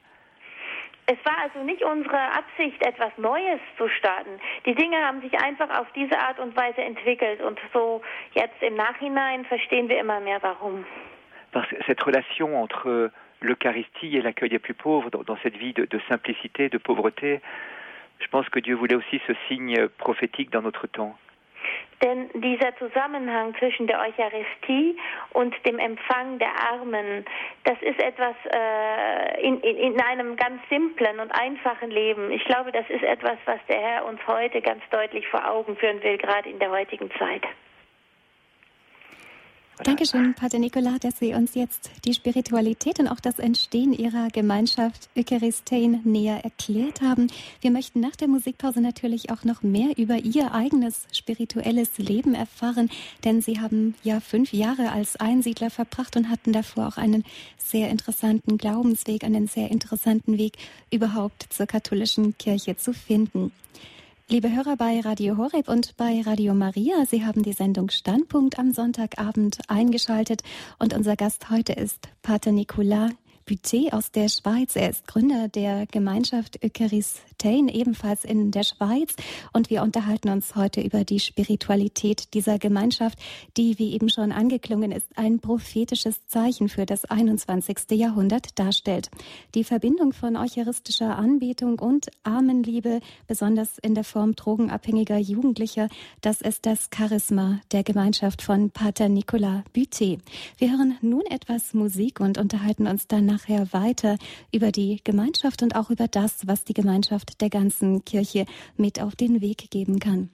Es war also nicht unsere Absicht, etwas Neues zu starten. Die Dinge haben sich einfach auf diese Art und Weise entwickelt und so jetzt im Nachhinein verstehen wir immer mehr warum. Parce cette relation entre l'Eucharistie et l'accueil des plus pauvres dans cette vie de, de simplicité, de pauvreté, je pense que Dieu voulait aussi ce signe prophétique dans notre temps. Denn dieser Zusammenhang zwischen der Eucharistie und dem Empfang der Armen, das ist etwas äh, in, in, in einem ganz simplen und einfachen Leben. Ich glaube, das ist etwas, was der Herr uns heute ganz deutlich vor Augen führen will, gerade in der heutigen Zeit. Dankeschön, Pater Nicola, dass Sie uns jetzt die Spiritualität und auch das Entstehen Ihrer Gemeinschaft Eucharistein näher erklärt haben. Wir möchten nach der Musikpause natürlich auch noch mehr über Ihr eigenes spirituelles Leben erfahren, denn Sie haben ja fünf Jahre als Einsiedler verbracht und hatten davor auch einen sehr interessanten Glaubensweg, einen sehr interessanten Weg überhaupt zur katholischen Kirche zu finden. Liebe Hörer bei Radio Horeb und bei Radio Maria, Sie haben die Sendung Standpunkt am Sonntagabend eingeschaltet. Und unser Gast heute ist Pater Nicolas Butet aus der Schweiz. Er ist Gründer der Gemeinschaft Eucharistein, ebenfalls in der Schweiz. Und wir unterhalten uns heute über die Spiritualität dieser Gemeinschaft, die, wie eben schon angeklungen ist, ein prophetisches Zeichen für das 21. Jahrhundert darstellt. Die Verbindung von eucharistischer Anbetung und Armenliebe, besonders in der Form drogenabhängiger Jugendlicher, das ist das Charisma der Gemeinschaft von Pater Nicolas Butet. Wir hören nun etwas Musik und unterhalten uns dann nachher weiter über die Gemeinschaft und auch über das, was die Gemeinschaft der ganzen Kirche mit auf den Weg geben kann.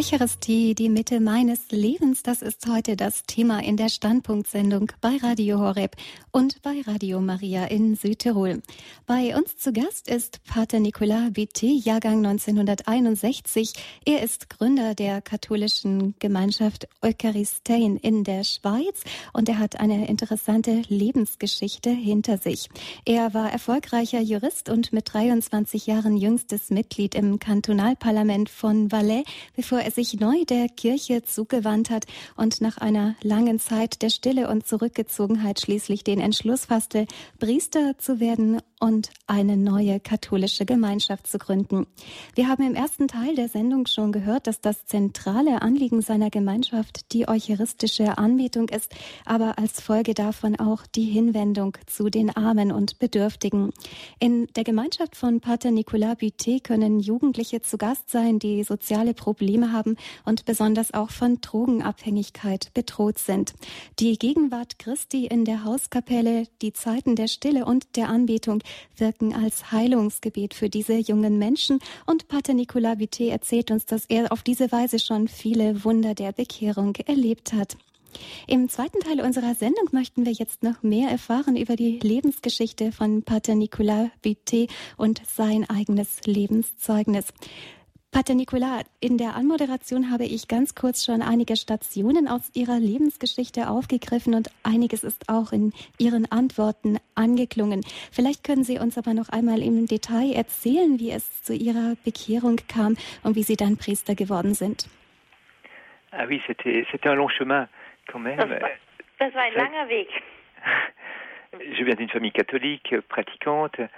Eucharistie, die Mitte meines Lebens, das ist heute das Thema in der Standpunktsendung bei Radio Horeb und bei Radio Maria in Südtirol. Bei uns zu Gast ist Pater Nicolas Butet, Jahrgang 1961. Er ist Gründer der katholischen Gemeinschaft Eucharistein in der Schweiz und er hat eine interessante Lebensgeschichte hinter sich. Er war erfolgreicher Jurist und mit 23 Jahren jüngstes Mitglied im Kantonalparlament von Valais, bevor er sich neu der Kirche zugewandt hat und nach einer langen Zeit der Stille und Zurückgezogenheit schließlich den Entschluss fasste, Priester zu werden und eine neue katholische Gemeinschaft zu gründen. Wir haben im ersten Teil der Sendung schon gehört, dass das zentrale Anliegen seiner Gemeinschaft die eucharistische Anbetung ist, aber als Folge davon auch die Hinwendung zu den Armen und Bedürftigen. In der Gemeinschaft von Pater Nicolas Butet können Jugendliche zu Gast sein, die soziale Probleme haben und besonders auch von Drogenabhängigkeit bedroht sind. Die Gegenwart Christi in der Hauskapelle, die Zeiten der Stille und der Anbetung wirken als Heilungsgebet für diese jungen Menschen. Und Pater Nicolas Butet erzählt uns, dass er auf diese Weise schon viele Wunder der Bekehrung erlebt hat. Im zweiten Teil unserer Sendung möchten wir jetzt noch mehr erfahren über die Lebensgeschichte von Pater Nicolas Buté und sein eigenes Lebenszeugnis. Pater Nicolas, in der Anmoderation habe ich ganz kurz schon einige Stationen aus Ihrer Lebensgeschichte aufgegriffen und einiges ist auch in Ihren Antworten angeklungen. Vielleicht können Sie uns aber noch einmal im Detail erzählen, wie es zu Ihrer Bekehrung kam und wie Sie dann Priester geworden sind. Ah oui, c'était un long chemin quand même. Das war, das war ein langer Weg. Je viens d'une famille catholique, pratiquante.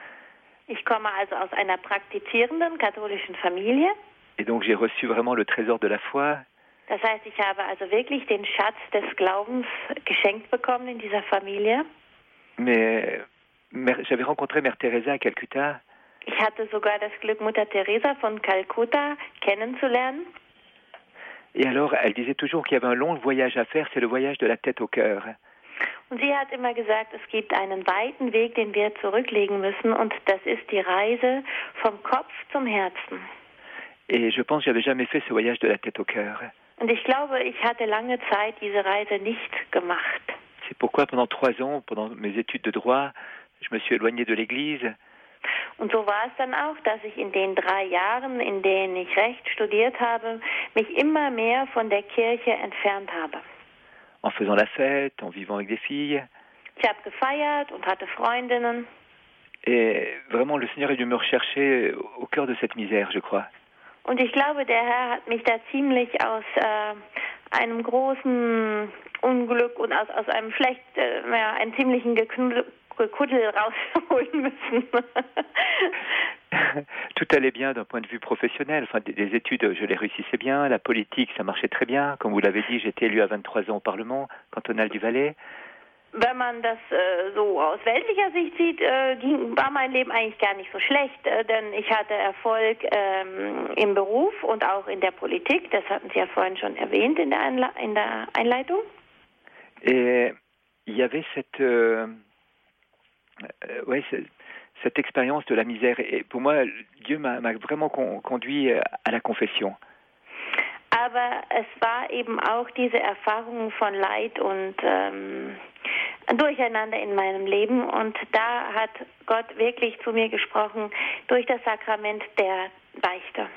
Ich komme also aus einer praktizierenden katholischen Familie. Et donc j'ai reçu vraiment le trésor de la foi. Das heißt, ich habe also wirklich den Schatz des Glaubens geschenkt bekommen in dieser Familie. Mais j'avais rencontré Mère Teresa à Calcutta. Ich hatte sogar das Glück, Mutter Teresa von Calcutta kennenzulernen. Et alors, elle disait toujours qu'il y avait un long voyage à faire, c'est le voyage de la tête au cœur. Und sie hat immer gesagt, es gibt einen weiten Weg, den wir zurücklegen müssen, und das ist die Reise vom Kopf zum Herzen. Et je pense j'avais jamais fait ce voyage de la tête au cœur. Und ich glaube, ich hatte lange Zeit diese Reise nicht gemacht. C'est pourquoi pendant trois ans, pendant mes études de droit, je me suis éloigné de l'Église. Und so war es dann auch, dass ich in den drei Jahren, in denen ich Recht studiert habe, mich immer mehr von der Kirche entfernt habe. En faisant la fête, en vivant avec des filles. Ich habe gefeiert und hatte Freundinnen. Et vraiment, le Seigneur est venu me rechercher au cœur de cette misère, je crois. Und ich glaube, der Herr hat mich da ziemlich aus äh, einem großen Unglück und aus, aus einem schlecht, äh, ja, einem ziemlichen Geknuddel Kuddel rausholen müssen. Tout allait bien d'un point de vue professionnel. Enfin, des, études, je les réussissais bien. La politique, ça marchait très bien. Comme vous l'avez dit, j'étais élu à 23 ans au Parlement cantonal du Valais. Wenn man das äh, so aus weltlicher Sicht sieht, äh, ging, war mein Leben eigentlich gar nicht so schlecht, äh, denn ich hatte Erfolg ähm, im Beruf und auch in der Politik. Das hatten Sie ja vorhin schon erwähnt in der, Einle in der Einleitung. Et il y avait cette, euh, euh, ouais, cette expérience de la misère. Et pour moi, Dieu m'a vraiment conduit euh, à la confession. Aber es war eben auch diese Erfahrung von Leid und ähm, Durcheinander in meinem Leben. Und da hat Gott wirklich zu mir gesprochen durch das Sakrament der Beichte.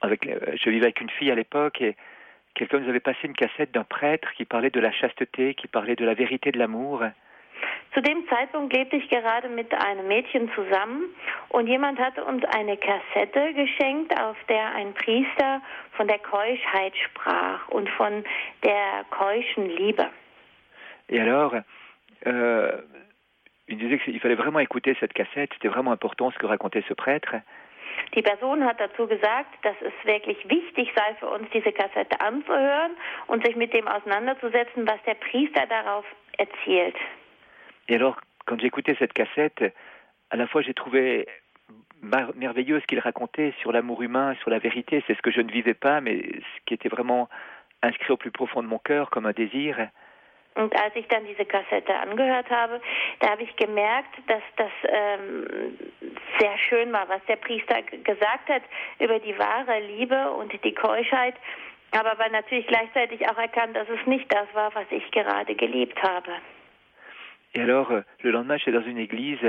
Avec, euh, je vivais avec une fille à l'époque et quelqu'un nous avait passé une cassette d'un prêtre qui parlait de la chasteté, qui parlait de la vérité de l'amour. Zu dem Zeitpunkt lebte ich gerade mit einem Mädchen zusammen und jemand hatte uns eine Kassette geschenkt, auf der ein Priester von der Keuschheit sprach und von der keuschen Liebe. Et alors, euh, il disait qu'il fallait vraiment écouter cette cassette, c'était vraiment important ce que racontait ce prêtre. Die Person hat dazu gesagt, dass es wirklich wichtig sei für uns, diese Kassette anzuhören und sich mit dem auseinanderzusetzen, was der Priester darauf erzählt. Et alors, quand j'écoutais cette cassette, à la fois j'ai trouvé merveilleux ce qu'il racontait sur l'amour humain, sur la vérité. C'est ce que je ne vivais pas, mais ce qui était vraiment inscrit au plus profond de mon cœur comme un désir. Und als ich dann diese Kassette angehört habe, da habe ich gemerkt, dass das ähm, sehr schön war, was der Priester gesagt hat über die wahre Liebe und die Keuschheit, aber war natürlich gleichzeitig auch erkannt, dass es nicht das war, was ich gerade geliebt habe. Et alors, euh, le lendemain, j'étais dans une église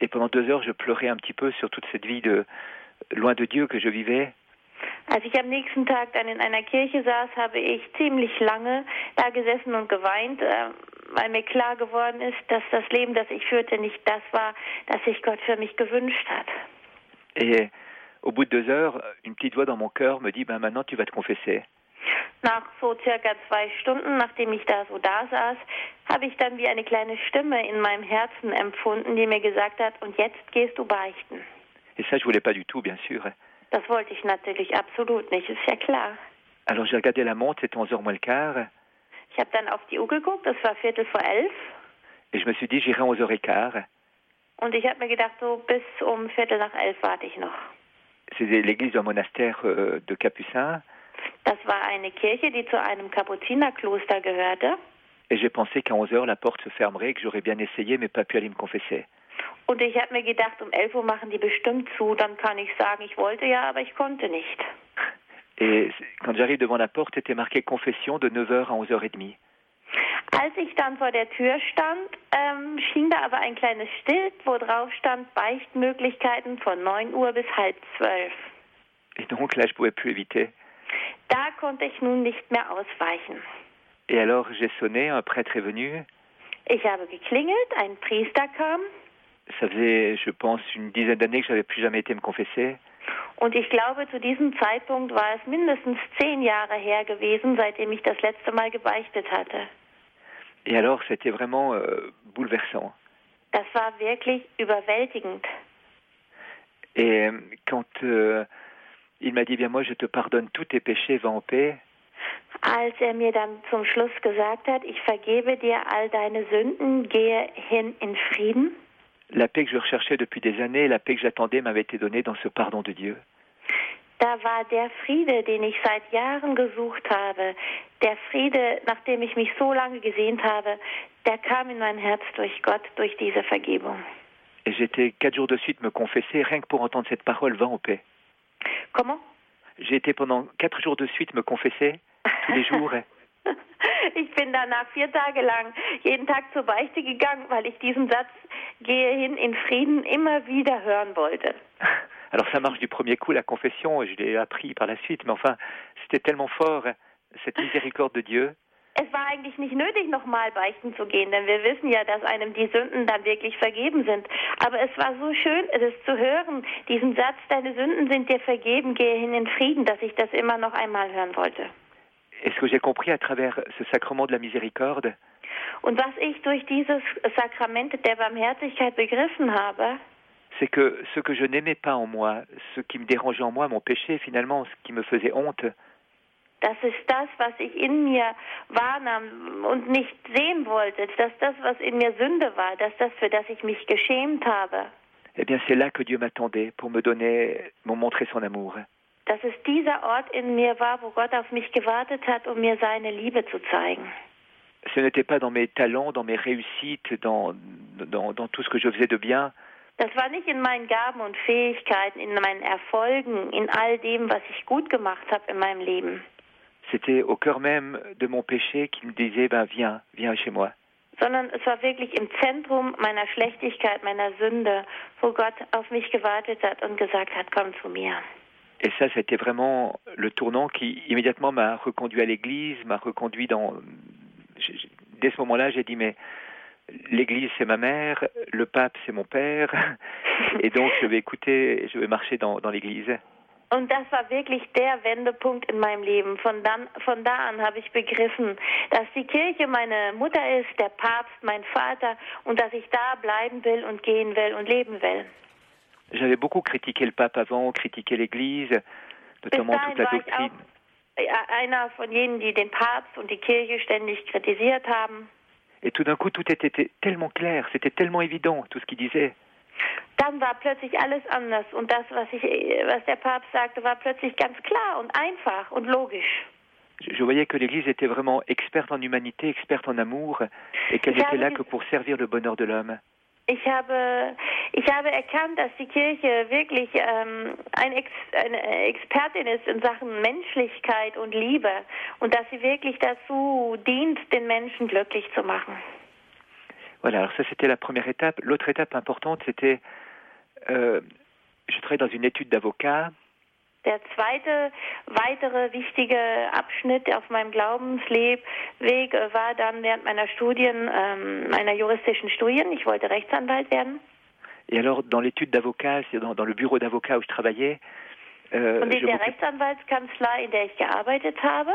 et pendant deux heures, je pleurais un petit peu sur toute cette vie de loin de Dieu que je vivais. Als ich am nächsten Tag dann in einer Kirche saß, habe ich ziemlich lange da gesessen und geweint, äh, weil mir klar geworden ist, dass das Leben, das ich führte, nicht das war, das sich Gott für mich gewünscht hat. Et au bout de deux heures, une petite voix dans mon cœur me dit, ben maintenant tu vas te confesser. Nach so circa zwei Stunden, nachdem ich da so da saß, habe ich dann wie eine kleine Stimme in meinem Herzen empfunden, die mir gesagt hat, und jetzt gehst du beichten. Et ça, je voulais pas du tout, bien sûr. Das wollte ich natürlich absolut nicht, ist ja klar. Alors j'ai regardé la montre, c'était 11h moins le quart. Ich habe dann auf die Uhr geguckt, das war Viertel vor elf. Et je me suis dit, j'irai 11h15. Und ich habe mir gedacht, so bis um Viertel nach elf warte ich noch. C'est l'église d'un monastère euh, de Capucins. Das war eine Kirche, die zu einem Kapuzinerkloster gehörte. Et j'ai pensé qu'à 11 heures, la porte se fermerait, que j'aurais bien essayé, mais pas pu aller me confesser. Und ich habe mir gedacht, um 11 Uhr machen die bestimmt zu, dann kann ich sagen, ich wollte ja, aber ich konnte nicht. Et quand j'arrive devant la porte, était marqué confession de 9h à 11h30. Als ich dann vor der Tür stand, ähm, schien da aber ein kleines Schild, wo drauf stand Beichtmöglichkeiten von 9 Uhr bis halb zwölf. Et donc là, je pouvais plus éviter. Da konnte ich nun nicht mehr ausweichen. Et alors, j'ai sonné, un prêtre est venu. Ich habe geklingelt, ein Priester kam. Ça faisait, je pense, une dizaine d'années que j'avais plus jamais été me confesser. Und ich glaube, zu diesem Zeitpunkt war es mindestens zehn Jahre her gewesen, seitdem ich das letzte Mal gebeichtet hatte. Et alors, c'était vraiment euh, bouleversant. Das war wirklich überwältigend. Et quand euh, il m'a dit, bien moi, je te pardonne tous tes péchés, va en paix. Als er mir dann zum Schluss gesagt hat, ich vergebe dir all deine Sünden, gehe hin in Frieden. La paix que je recherchais depuis des années, la paix que j'attendais m'avait été donnée dans ce pardon de Dieu. Da war der Friede, den ich seit Jahren gesucht habe, der Friede, nach dem ich mich so lange gesehnt habe, der kam in mein Herz durch Gott, durch diese Vergebung. Et j'étais quatre jours de suite me confesser, rien que pour entendre cette parole, va en paix. Comment J'ai été pendant quatre jours de suite me confesser, tous les jours. Ich bin danach vier Tage lang jeden Tag zur Beichte gegangen, weil ich diesen Satz gehe hin in Frieden immer wieder hören wollte. Alors ça marche du premier coup, la confession, je l'ai appris par la suite, mais enfin, c'était tellement fort, cette miséricorde de Dieu. Es war eigentlich nicht nötig, nochmal beichten zu gehen, denn wir wissen ja, dass einem die Sünden dann wirklich vergeben sind. Aber es war so schön, es zu hören, diesen Satz, deine Sünden sind dir vergeben, gehe hin in Frieden, dass ich das immer noch einmal hören wollte. Et ce que j'ai compris à travers ce sacrement de la miséricorde, Und was ich durch dieses Sakrament der Barmherzigkeit begriffen habe, c'est que ce que je n'aimais pas en moi, ce qui me dérangeait en moi, mon péché finalement, ce qui me faisait honte, das ist das, was ich in mir wahrnahm und nicht sehen wollte, dass das, was in mir Sünde war, dass das, für das ich mich geschämt habe, eh bien c'est là que Dieu m'attendait pour me donner, me montrer son amour. dass es dieser Ort in mir war, wo Gott auf mich gewartet hat, um mir seine Liebe zu zeigen. Ce n'était pas dans mes talents, dans mes réussites, dans, dans, dans tout ce que je faisais de bien, Das war nicht in meinen Gaben und Fähigkeiten, in meinen Erfolgen, in all dem, was ich gut gemacht habe in meinem Leben, c'était au cœur même de mon péché qui me disait, ben viens, viens chez moi. sondern es war wirklich im Zentrum meiner Schlechtigkeit, meiner Sünde, wo Gott auf mich gewartet hat und gesagt hat, komm zu mir. Et ça, c'était vraiment le tournant qui immédiatement m'a reconduit à l'église, m'a reconduit dans... Dès ce moment-là, j'ai dit, mais l'église, c'est ma mère, le pape, c'est mon père, et donc je vais écouter, je vais marcher dans, dans l'église. Und das war wirklich der Wendepunkt in meinem Leben. Von, dann, von da an habe ich begriffen, dass die Kirche meine Mutter ist, der Papst mein Vater und dass ich da bleiben will und gehen will und leben will. J'avais beaucoup critiqué le pape avant, critiqué l'église, notamment toute la doctrine. äh, einer von jenen, die den Papst und die Kirche ständig kritisiert haben. Et tout d'un coup, tout était tellement clair, c'était tellement évident, tout ce qu'il disait. Dann war plötzlich alles anders und das, was, ich, was der Papst sagte, war plötzlich ganz klar und einfach und logisch. Je, voyais que l'Église était vraiment experte en humanité, experte en amour, et qu'elle n'était là que pour servir le bonheur de l'homme. Ich habe, ich habe erkannt, dass die Kirche wirklich ähm, ein Ex, eine Expertin ist in Sachen Menschlichkeit und Liebe und dass sie wirklich dazu dient, den Menschen glücklich zu machen. Voilà, alors ça c'était la première étape. L'autre étape importante, c'était, euh, je travaillais dans une étude d'avocat, Der zweite, weitere wichtige Abschnitt auf meinem Glaubenslebweg äh, war dann während meiner Studien, ähm, meiner juristischen Studien. Ich wollte Rechtsanwalt werden. et alors dans l'étude d'avocat, dans, dans le bureau d'avocat où je travaillais, euh, Und in je der Rechtsanwaltskanzlei, in der ich gearbeitet habe,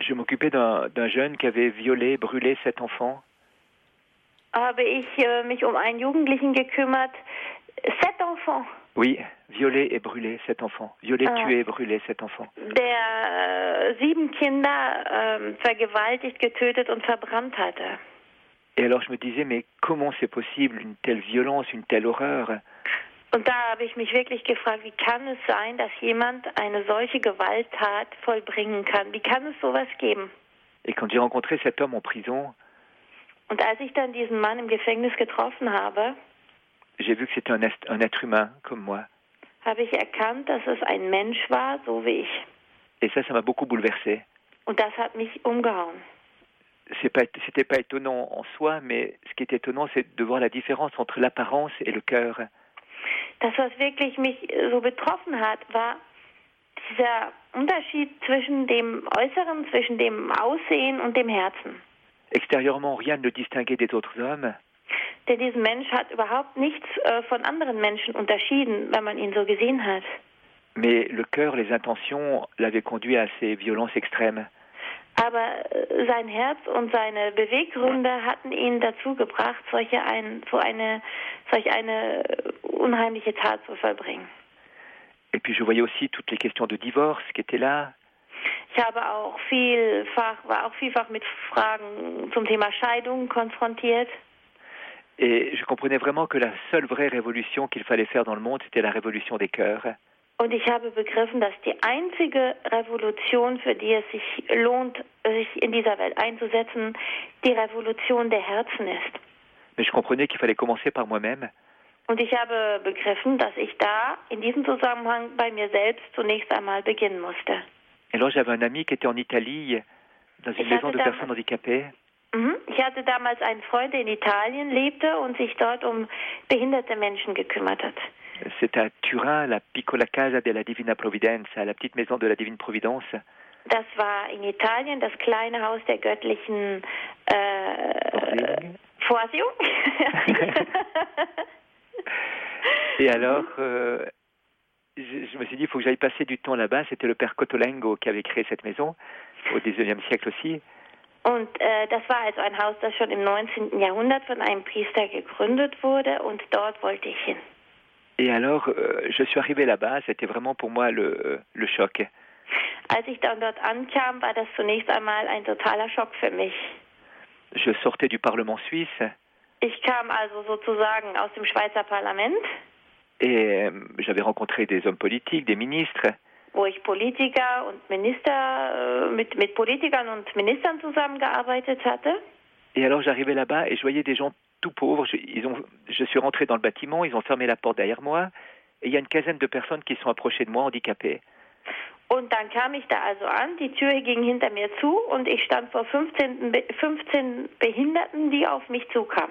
je m'occupais d'un d'un jeune qui avait violé, brûlé sept enfants. Habe ich äh, mich um einen Jugendlichen gekümmert. Sept enfants, Oui, violé et brûlé sept enfants. Violé, Ah. tué et brûlé sept enfants. der äh, sieben Kinder ähm, vergewaltigt, getötet und verbrannt hatte. Et alors je me disais, mais comment c'est possible une telle violence, une telle horreur Und da habe ich mich wirklich gefragt, wie kann es sein, dass jemand eine solche Gewalttat vollbringen kann? Wie kann es sowas geben? Et quand j'ai rencontré cet homme en prison, Und als ich dann diesen Mann im Gefängnis getroffen habe, j'ai vu que c'était un, un être humain comme moi. habe ich erkannt, dass es ein Mensch war, so wie ich. Et ça, ça m'a beaucoup bouleversé. Und das hat mich umgehauen. C'était pas, pas étonnant en soi, mais ce qui est étonnant, c'est de voir la différence entre l'apparence et le cœur. Das, was wirklich mich so betroffen hat, war dieser Unterschied zwischen dem Äußeren, zwischen dem Aussehen und dem Herzen. Extérieurement, rien ne distinguait des autres hommes. Denn dieser Mensch hat überhaupt nichts äh, von anderen Menschen unterschieden, wenn man ihn so gesehen hat. Mais le cœur, les intentions l'avaient conduit à ces violences extrêmes. Aber äh, sein Herz und seine Beweggründe hatten ihn dazu gebracht, solche ein, so eine, solch eine unheimliche Tat zu vollbringen. Et puis je voyais aussi toutes les questions de divorce qui étaient là. Ich habe auch vielfach, war auch vielfach mit Fragen zum Thema Scheidung konfrontiert. Et je comprenais vraiment que la seule vraie révolution qu'il fallait faire dans le monde, c'était la révolution des cœurs. Und ich habe begriffen, dass die einzige Revolution, für die es sich lohnt, sich in dieser Welt einzusetzen, die Revolution der Herzen ist. Mais je comprenais qu'il fallait commencer par moi-même. Und ich habe begriffen, dass ich da in diesem Zusammenhang bei mir selbst zunächst einmal beginnen musste. Et alors j'avais un ami qui était en Italie, dans une maison de personnes handicapées. Mhm. Ich hatte damals einen Freund, der in Italien lebte und sich dort um behinderte Menschen gekümmert hat. C'est à Turin, la Piccola Casa della Divina Providenza, la petite maison de la Divine Providence. Das war in Italien das kleine Haus der göttlichen äh, Vorsehung. Et alors, euh, je, je, me suis dit, il faut que j'aille passer du temps là-bas. C'était le père Cotolengo qui avait créé cette maison, au XIXe siècle aussi. Und äh, das war also ein Haus, das schon im 19. Jahrhundert von einem Priester gegründet wurde und dort wollte ich hin. Et alors, euh, je suis arrivé là-bas, c'était vraiment pour moi le, le choc. Als ich dann dort ankam, war das zunächst einmal ein totaler Schock für mich. Je sortais du Parlement suisse. Ich kam also sozusagen aus dem Schweizer Parlament. Et euh, j'avais rencontré des hommes politiques, des ministres. Wo ich Politiker und Minister, äh, mit, mit Politikern und Ministern zusammengearbeitet hatte. Et alors j'arrivais là-bas et je voyais des gens tout pauvres. Je, ils ont, je suis rentré dans le bâtiment, ils ont fermé la porte derrière moi et il y a une quinzaine de personnes qui sont approchées de moi handicapées. Und dann kam ich da also an, die Tür ging hinter mir zu und ich stand vor 15, 15 Behinderten, die auf mich zukamen.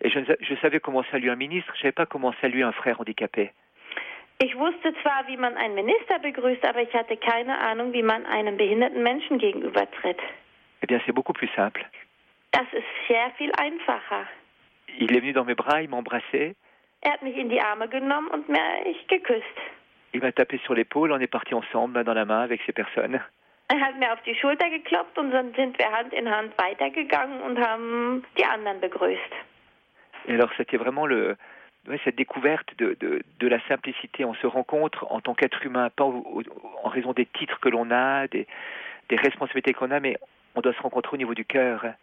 Et je, je savais comment saluer un ministre, je savais pas comment saluer un frère handicapé. Ich wusste zwar, wie man einen Minister begrüßt, aber ich hatte keine Ahnung, wie man einem behinderten Menschen gegenübertritt. Eh bien, c'est beaucoup plus simple. Das ist sehr viel einfacher. Il est venu dans mes bras, il m'a embrassé. Er hat mich in die Arme genommen und mich geküsst. Il m'a tapé sur l'épaule, on est parti ensemble, main dans la main, avec ces personnes. Er hat mir auf die Schulter geklopft und dann sind wir Hand in Hand weitergegangen und haben die anderen begrüßt. Et alors, c'était vraiment le, ouais, cette découverte de, de, de, la simplicité. On se rencontre en tant qu'être humain, pas au, au, en raison des titres que l'on a, des, des responsabilités qu'on a, mais on doit se rencontrer au niveau du cœur.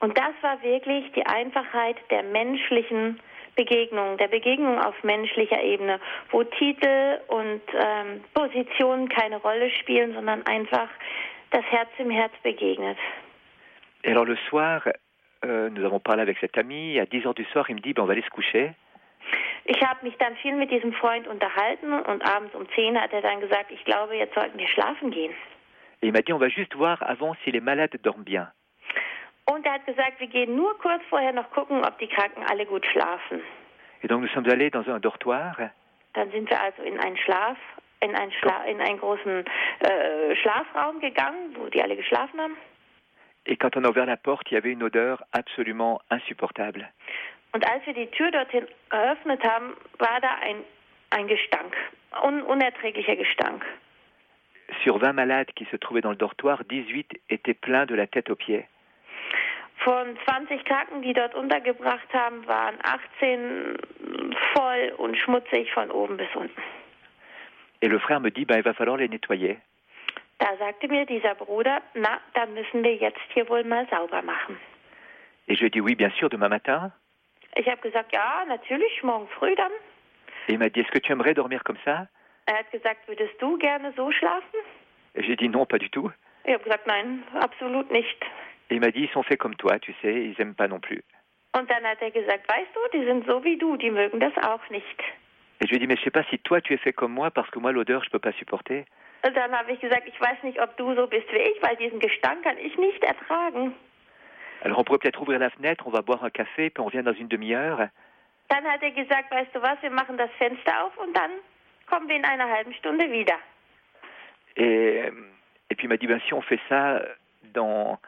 Und das war wirklich die Einfachheit der menschlichen Begegnung, der Begegnung auf menschlicher Ebene, wo Titel und ähm, Positionen keine Rolle spielen, sondern einfach das Herz im Herz begegnet. Et alors le soir, euh, nous avons parlé avec cet ami. À 10 heures du soir, il me dit, ben, on va aller se coucher. Ich habe mich dann viel mit diesem Freund unterhalten und abends um 10 hat er dann gesagt, ich glaube, jetzt sollten wir schlafen gehen. Et il m'a dit, on va juste voir avant si les malades dorment bien. Und er hat gesagt, wir gehen nur kurz vorher noch gucken, ob die Kranken alle gut schlafen. Et donc nous sommes allés dans un dortoir. Dann sind wir also in einen Schlaf, in einen, Schla in einen großen äh, Schlafraum gegangen, wo die alle geschlafen haben. Et quand on a ouvert la porte, il y avait une odeur absolument insupportable. Und als wir die Tür dorthin geöffnet haben, war da ein, ein Gestank, un unerträglicher Gestank. Sur 20 malades qui se trouvaient dans le dortoir, 18 étaient pleins de la tête aux pieds. Von 20 Kranken, die dort untergebracht haben, waren 18 voll und schmutzig von oben bis unten. Et le frère me dit, ben, il va falloir les nettoyer. Da sagte mir dieser Bruder, na, dann müssen wir jetzt hier wohl mal sauber machen. Et je dis oui, bien sûr, demain matin. Ich habe gesagt, ja, natürlich, morgen früh dann. Et il m'a dit, est-ce que tu aimerais dormir comme ça Er hat gesagt, würdest du gerne so schlafen? Et j'ai dit non, pas du tout. Ich habe gesagt, nein, absolut nicht. Et il m'a dit, ils sont faits comme toi, tu sais, ils aiment pas non plus. Und dann hat er gesagt, weißt du, die sind so wie du, die mögen das auch nicht. Et je lui ai dit, mais je sais pas si toi tu es fait comme moi, parce que moi l'odeur je peux pas supporter. Und dann habe ich gesagt, ich weiß nicht, ob du so bist wie ich, weil diesen Gestank kann ich nicht ertragen. Alors on pourrait peut-être ouvrir la fenêtre, on va boire un café, puis on revient dans une demi-heure. Dann hat er gesagt, weißt du was, wir machen das Fenster auf und dann kommen wir in einer halben Stunde wieder. Et, et puis il m'a dit, ben, si on fait ça, dans,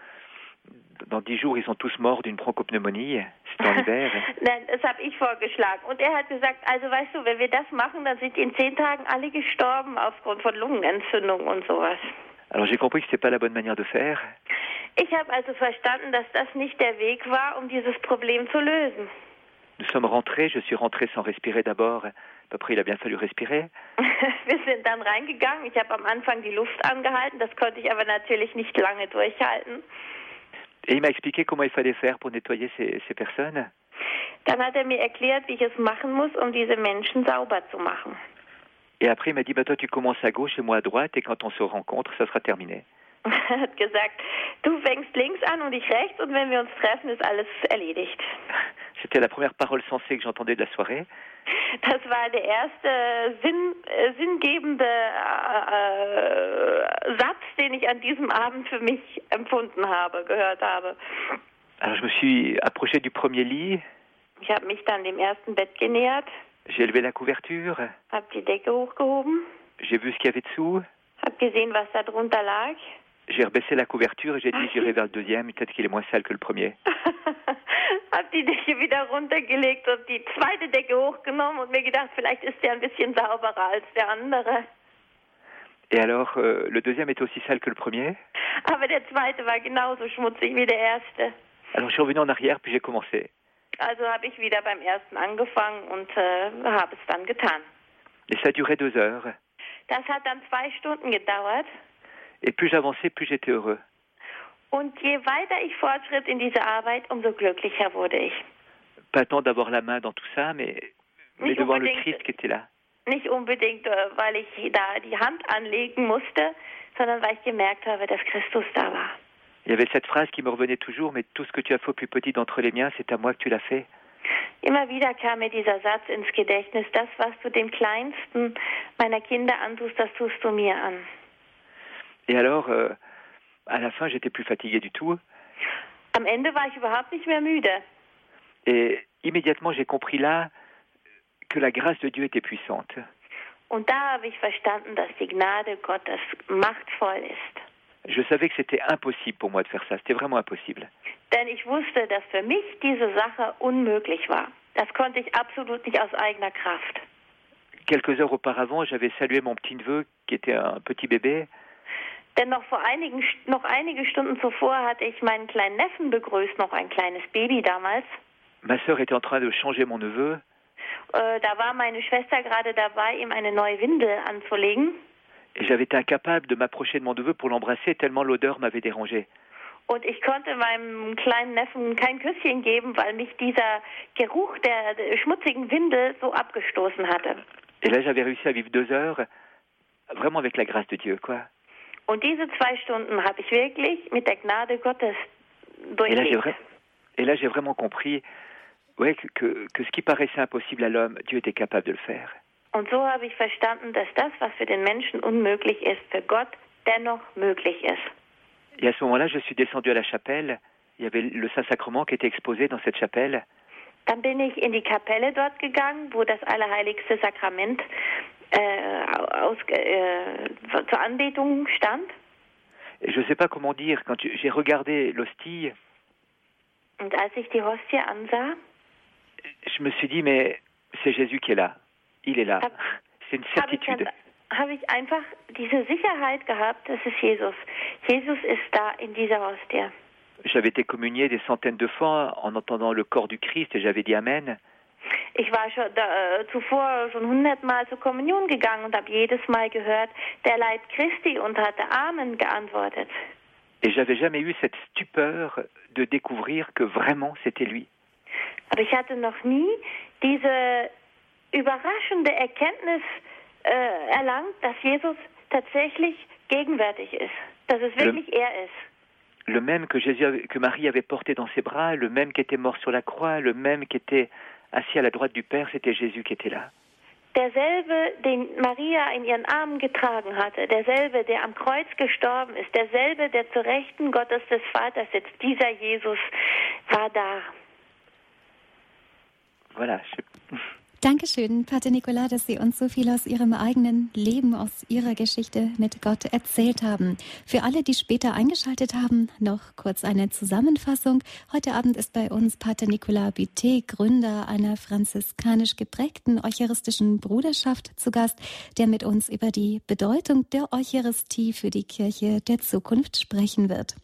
dans dix jours, ils sont tous morts d'une bronchopneumonie. C'est en hiver. Nein, das habe ich vorgeschlagen. Und er hat gesagt, also weißt du, wenn wir das machen, dann sind in zehn Tagen alle gestorben aufgrund von Lungenentzündung und sowas. Alors j'ai compris que c'était pas la bonne manière de faire. Ich habe also verstanden, dass das nicht der Weg war, um dieses Problem zu lösen. Nous sommes rentrés, je suis rentré sans respirer d'abord. Après, il a bien fallu respirer. Wir sind dann reingegangen. Ich habe am Anfang die Luft angehalten, das konnte ich aber natürlich nicht lange durchhalten. Et il m'a expliqué comment il fallait faire pour nettoyer ces, ces personnes. Dann hat er mir erklärt, wie ich es machen muss, um diese Menschen sauber zu machen. Et après, il m'a dit, bah, toi, tu commences à gauche et moi à droite, et quand on se rencontre, ça sera terminé. Er hat gesagt, du fängst links an und ich rechts, und wenn wir uns treffen, ist alles erledigt. C'était la première parole sensée que j'entendais de la soirée. Das war der erste Sinn, äh, sinngebende äh, Satz, den ich an diesem Abend für mich empfunden habe, gehört habe. Alors je me suis approché du premier lit. Ich habe mich dann dem ersten Bett genähert. J'ai levé la couverture. Hab die Decke hochgehoben. J'ai vu ce qu'il y avait dessous. Hab gesehen, was da drunter lag. J'ai rebaissé la couverture et j'ai dit j'irai vers le deuxième, peut-être qu'il est moins sale que le premier. hab die Decke wieder runtergelegt und die zweite Decke hochgenommen und mir gedacht, vielleicht ist der ein bisschen sauberer als der andere. Et alors, euh, le deuxième est aussi sale que le premier. Aber der zweite war genauso schmutzig wie der erste. Alors je suis revenu en arrière, puis j'ai commencé. Also habe ich wieder beim ersten angefangen und äh, habe es dann getan. Et ça a duré deux heures. Das hat dann zwei Stunden gedauert. Et plus j'avançais, plus j'étais heureux. Und je weiter ich fortschritt in dieser Arbeit, umso glücklicher wurde ich. Pas tant d'avoir la main dans tout ça, mais, mais de voir le Christ qui était là. Nicht unbedingt, äh, weil ich da die Hand anlegen musste, sondern weil ich gemerkt habe, dass Christus da war. Il y avait cette phrase qui me revenait toujours, mais tout ce que tu as fait plus petit d'entre les miens, c'est à moi que tu l'as fait. Immer wieder kam mir dieser Satz ins Gedächtnis, das, was du dem Kleinsten meiner Kinder antust, das tust du mir an. Et alors, euh, à la fin, j'étais plus fatigué du tout. Am Ende war ich überhaupt nicht mehr müde. Et immédiatement, j'ai compris là que la grâce de Dieu était puissante. Und da habe ich verstanden, dass die Gnade Gottes machtvoll ist. Je savais que c'était impossible pour moi de faire ça. C'était vraiment impossible. Denn ich wusste, dass für mich diese Sache unmöglich war. Das konnte ich absolut nicht aus eigener Kraft. Quelques heures auparavant, j'avais salué mon petit-neveu qui était un petit bébé. Denn noch vor einigen, noch einige Stunden zuvor hatte ich meinen kleinen Neffen begrüßt, noch ein kleines Baby damals. Ma sœur était en train de changer mon neveu. Äh, da war meine Schwester gerade dabei, ihm eine neue Windel anzulegen. Et j'avais été incapable de m'approcher de mon neveu pour l'embrasser tellement l'odeur m'avait dérangé. Und ich konnte meinem kleinen Neffen kein Küsschen geben, weil mich dieser Geruch der, schmutzigen Windel so abgestoßen hatte. Et là, j'avais réussi à vivre deux heures, vraiment avec la grâce de Dieu, quoi. Und diese zwei Stunden habe ich wirklich mit der Gnade Gottes durchlebt. et là, j'ai vraiment compris ouais, que, que, que ce qui paraissait impossible à l'homme, Dieu était capable de le faire. Und so habe ich verstanden, dass das, was für den Menschen unmöglich ist, für Gott dennoch möglich ist. Et à ce moment-là, je suis descendu à la chapelle. Il y avait le Saint-Sacrement qui était exposé dans cette chapelle. Dann bin ich in die Kapelle dort gegangen, wo das Allerheiligste Sakrament äh, aus, äh, zur Anbetung stand? Je ne sais pas comment dire, quand j'ai regardé l'hostie, Und als ich die Hostie ansah, je me suis dit, mais c'est Jésus qui est là. Il est là. C'est une certitude. dann- habe ich einfach diese Sicherheit gehabt, das ist Jesus. Jesus ist da in dieser Hostie. J'avais été communié des centaines de fois en entendant le corps du Christ et j'avais dit Amen. Ich war schon da, äh, zuvor schon hundertmal zur Kommunion gegangen und habe jedes Mal gehört, der Leib Christi und hatte Amen geantwortet. Et j'avais jamais eu cette stupeur de découvrir que vraiment c'était lui. Aber ich hatte noch nie diese überraschende Erkenntnis äh, erlangt, dass Jesus tatsächlich gegenwärtig ist, dass es wirklich er ist. Le même que, Jésus, que Marie avait porté dans ses bras, le même qui était mort sur la croix, le même qui était assis à la droite du Père, c'était Jésus qui était là. derselbe, den Maria in ihren Armen getragen hatte, derselbe, der am Kreuz gestorben ist, derselbe, der zu Rechten Gottes des Vaters sitzt, dieser Jesus war da. Voilà. Dankeschön, Pater Nicola, dass Sie uns so viel aus Ihrem eigenen Leben, aus Ihrer Geschichte mit Gott erzählt haben. Für alle, die später eingeschaltet haben, noch kurz eine Zusammenfassung. Heute Abend ist bei uns Pater Nicola Buté, Gründer einer franziskanisch geprägten eucharistischen Bruderschaft, zu Gast, der mit uns über die Bedeutung der Eucharistie für die Kirche der Zukunft sprechen wird.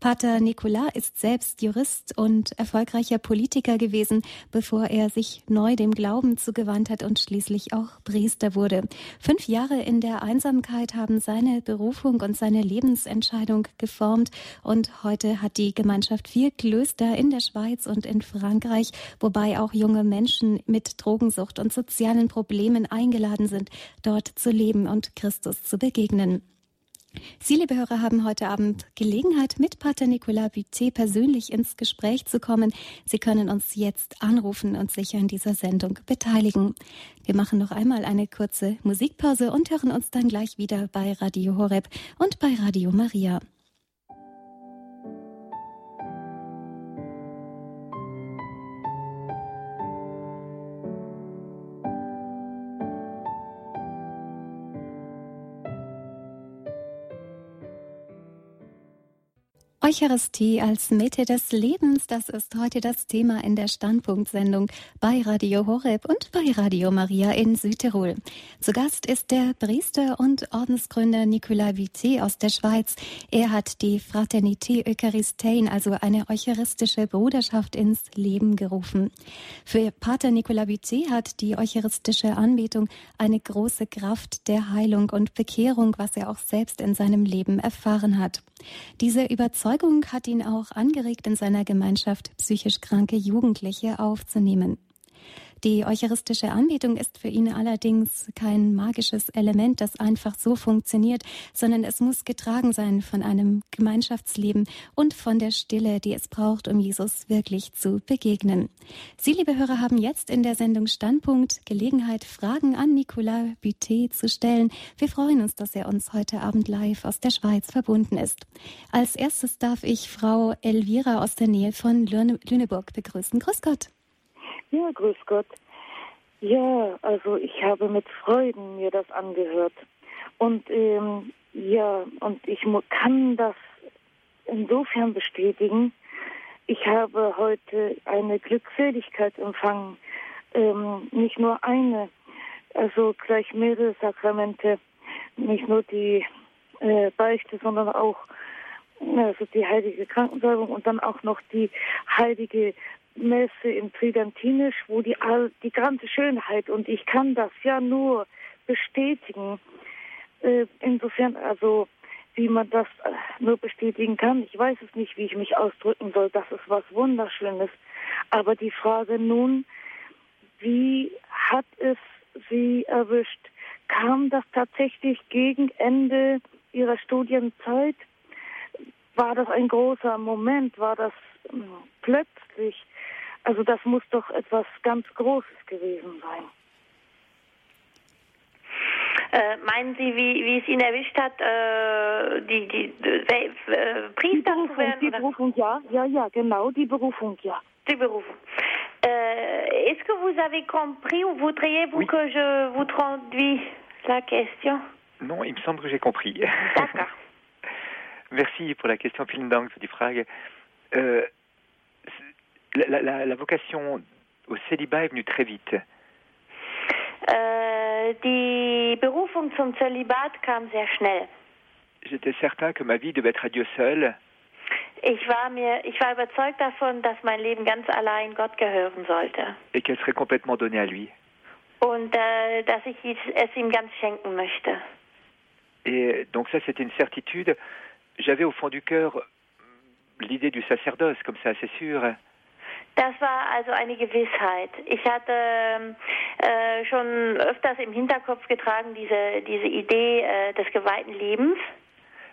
Pater Nicolas ist selbst Jurist und erfolgreicher Politiker gewesen, bevor er sich neu dem Glauben zugewandt hat und schließlich auch Priester wurde. Fünf Jahre in der Einsamkeit haben seine Berufung und seine Lebensentscheidung geformt und heute hat die Gemeinschaft vier Klöster in der Schweiz und in Frankreich, wobei auch junge Menschen mit Drogensucht und sozialen Problemen eingeladen sind, dort zu leben und Christus zu begegnen. Sie, liebe Hörer, haben heute Abend Gelegenheit, mit Pater Nicolas Buté persönlich ins Gespräch zu kommen. Sie können uns jetzt anrufen und sich an dieser Sendung beteiligen. Wir machen noch einmal eine kurze Musikpause und hören uns dann gleich wieder bei Radio Horeb und bei Radio Maria. Eucharistie als Mitte des Lebens, das ist heute das Thema in der Standpunktsendung bei Radio Horeb und bei Radio Maria in Südtirol. Zu Gast ist der Priester und Ordensgründer Nicolas Vité aus der Schweiz. Er hat die Fraternité Eucharistein, also eine eucharistische Bruderschaft, ins Leben gerufen. Für Pater Nicolas Vité hat die eucharistische Anbetung eine große Kraft der Heilung und Bekehrung, was er auch selbst in seinem Leben erfahren hat. Diese Überzeugung hat ihn auch angeregt, in seiner Gemeinschaft psychisch kranke Jugendliche aufzunehmen. Die eucharistische Anbetung ist für ihn allerdings kein magisches Element, das einfach so funktioniert, sondern es muss getragen sein von einem Gemeinschaftsleben und von der Stille, die es braucht, um Jesus wirklich zu begegnen. Sie, liebe Hörer, haben jetzt in der Sendung Standpunkt Gelegenheit, Fragen an Nicolas Buté zu stellen. Wir freuen uns, dass er uns heute Abend live aus der Schweiz verbunden ist. Als erstes darf ich Frau Elvira aus der Nähe von Lüneburg begrüßen. Grüß Gott. Ja, grüß Gott. Ja, also ich habe mit Freuden mir das angehört. Und ähm, ja, und ich kann das insofern bestätigen. Ich habe heute eine Glückseligkeit empfangen. Ähm, nicht nur eine, also gleich mehrere Sakramente. Nicht nur die äh, Beichte, sondern auch also die heilige Krankensalbung und dann auch noch die heilige Messe in Tridentinisch, wo die, die ganze Schönheit, und ich kann das ja nur bestätigen, äh, insofern, also wie man das äh, nur bestätigen kann, ich weiß es nicht, wie ich mich ausdrücken soll, das ist was Wunderschönes. Aber die Frage nun, wie hat es Sie erwischt? Kam das tatsächlich gegen Ende Ihrer Studienzeit? War das ein großer Moment? War das hm, plötzlich? Also das muss doch etwas ganz Großes gewesen sein. Äh, meinen Sie, wie, wie es ihn erwischt hat, äh, die, die, die äh, Priester die Berufung, zu werden? Die Berufung, ja, ja, ja, genau, die Berufung, ja. Die Berufung. Euh, Est-ce que vous avez compris ou voudriez-vous oui. que je vous traduise la question? Non, il me semble que j'ai compris. D'accord. Merci pour la question. Vielen Dank für die Frage. Euh, la, la, la, vocation au célibat est venue très vite. Äh, die Berufung zum Zölibat kam sehr schnell. J'étais certain que ma vie devait être à Dieu seul. Ich war mir, ich war überzeugt davon, dass mein Leben ganz allein Gott gehören sollte. Et qu'elle serait complètement donnée à lui. Und äh, dass ich es ihm ganz schenken möchte. Et donc ça, c'était une certitude. J'avais au fond du cœur l'idée du sacerdoce, comme ça, c'est sûr. Das war also eine Gewissheit. Ich hatte äh, schon öfters im Hinterkopf getragen diese, diese Idee äh, des geweihten Lebens.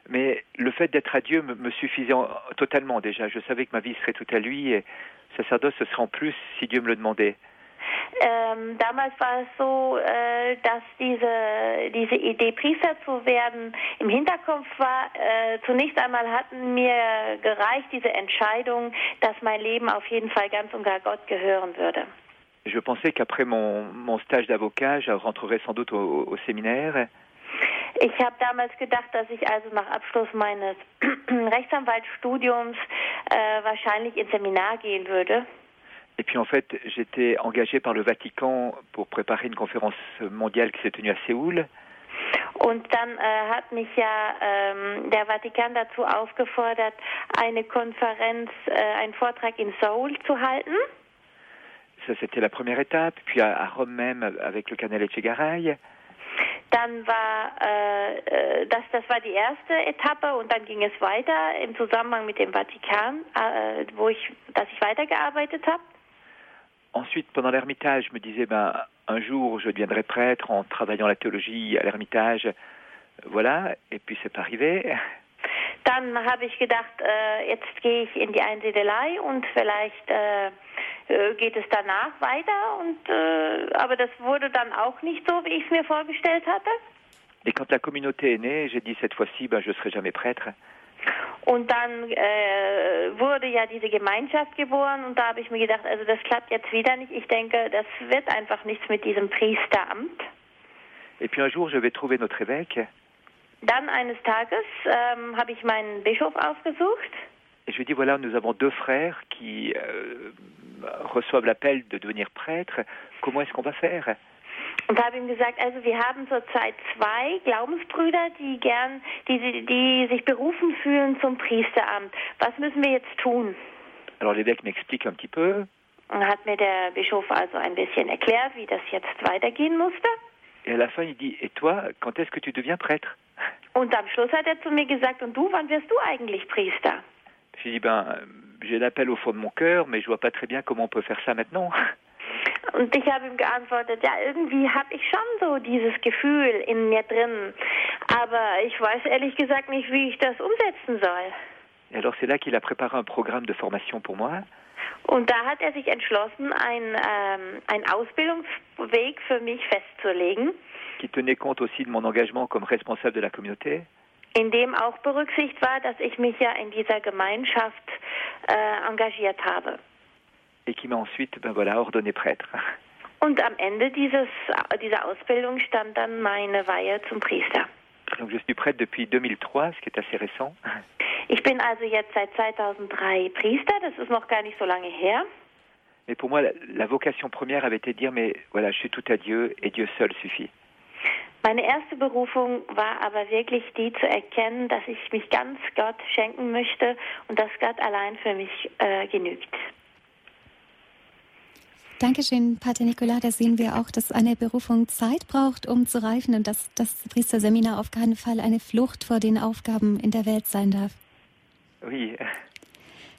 Mais le fait d'être à Dieu me, suffisait en, totalement déjà. Je savais que ma vie serait toute à lui et sacerdoce ce serait en plus si Dieu me le demandait. Ähm, damals war es so, äh, dass diese, diese Idee, Priester zu werden, im Hinterkopf war. Äh, zunächst einmal hatten mir gereicht diese Entscheidung, dass mein Leben auf jeden Fall ganz und gar Gott gehören würde. Je pensais qu'après mon, mon stage d'avocat, je rentrerais sans doute au, au séminaire. Ich habe damals gedacht, dass ich also nach Abschluss meines Rechtsanwaltsstudiums äh, wahrscheinlich ins Seminar gehen würde. Et puis en fait, j'étais engagé par le Vatican pour préparer une conférence mondiale qui s'est tenue à Séoul. Und dann äh, hat mich ja ähm, der Vatikan dazu aufgefordert, eine Konferenz, äh, einen Vortrag in Seoul zu halten. Ça, c'était la première étape. Puis à, à Rome même, avec le Canal Echegaray. Dann war äh, äh, das, das war die erste Etappe und dann ging es weiter im Zusammenhang mit dem Vatikan, äh, wo ich, dass ich weitergearbeitet habe. Ensuite, pendant l'ermitage, je me disais, ben, un jour, je deviendrai prêtre en travaillant la théologie à l'ermitage. Voilà, et puis c'est pas arrivé. Dann habe ich gedacht, äh, jetzt gehe ich in die Einsiedelei und vielleicht äh, äh, geht es danach weiter. Und, äh, aber das wurde dann auch nicht so, wie ich es mir vorgestellt hatte. Et quand la communauté est née, j'ai dit cette fois-ci, ben, je serai jamais prêtre. Und dann äh, wurde ja diese Gemeinschaft geboren und da habe ich mir gedacht, also das klappt jetzt wieder nicht. Ich denke, das wird einfach nichts mit diesem Priesteramt. Et puis un jour, je vais trouver notre évêque. Dann eines Tages ähm, habe ich meinen Bischof aufgesucht. Et je lui ai dit, voilà, nous avons deux frères qui euh, reçoivent l'appel de devenir prêtres. Comment est-ce qu'on va faire und habe ihm gesagt, also wir haben zurzeit zwei Glaubensbrüder, die gern, die, die sich berufen fühlen zum Priesteramt. Was müssen wir jetzt tun? Alors l'évêque m'explique un petit peu. Und hat mir der Bischof also ein bisschen erklärt, wie das jetzt weitergehen musste. Et à la fin, il dit, et toi, quand est-ce que tu deviens prêtre Und am Schluss hat er zu mir gesagt, und du, wann wirst du eigentlich Priester? J'ai dit, ben, j'ai l'appel au fond de mon cœur, mais je vois pas très bien comment on peut faire ça maintenant. Und ich habe ihm geantwortet, ja, irgendwie habe ich schon so dieses Gefühl in mir drin, aber ich weiß ehrlich gesagt nicht, wie ich das umsetzen soll. Et alors c'est là qu'il a préparé un programme de formation pour moi. Und da hat er sich entschlossen, einen, ähm, einen Ausbildungsweg für mich festzulegen. Qui tenait compte aussi de mon engagement comme responsable de la communauté. In dem auch berücksichtigt war, dass ich mich ja in dieser Gemeinschaft äh, engagiert habe. Et qui m'a ensuite ben voilà, ordonné prêtre. Und am Ende dieses, dieser Ausbildung stand dann meine Weihe zum Priester. Donc je suis prêtre depuis 2003, ce qui est assez récent. Ich bin also jetzt seit 2003 Priester, das ist noch gar nicht so lange her. Mais pour moi, la, la vocation première avait été de dire, mais voilà, je suis tout à Dieu et Dieu seul suffit. Meine erste Berufung war aber wirklich die zu erkennen, dass ich mich ganz Gott schenken möchte und dass Gott allein für mich äh, genügt. Dankeschön, Pater Nicola. Da sehen wir auch, dass eine Berufung Zeit braucht, um zu reifen und dass das Priesterseminar auf keinen Fall eine Flucht vor den Aufgaben in der Welt sein darf. Oui.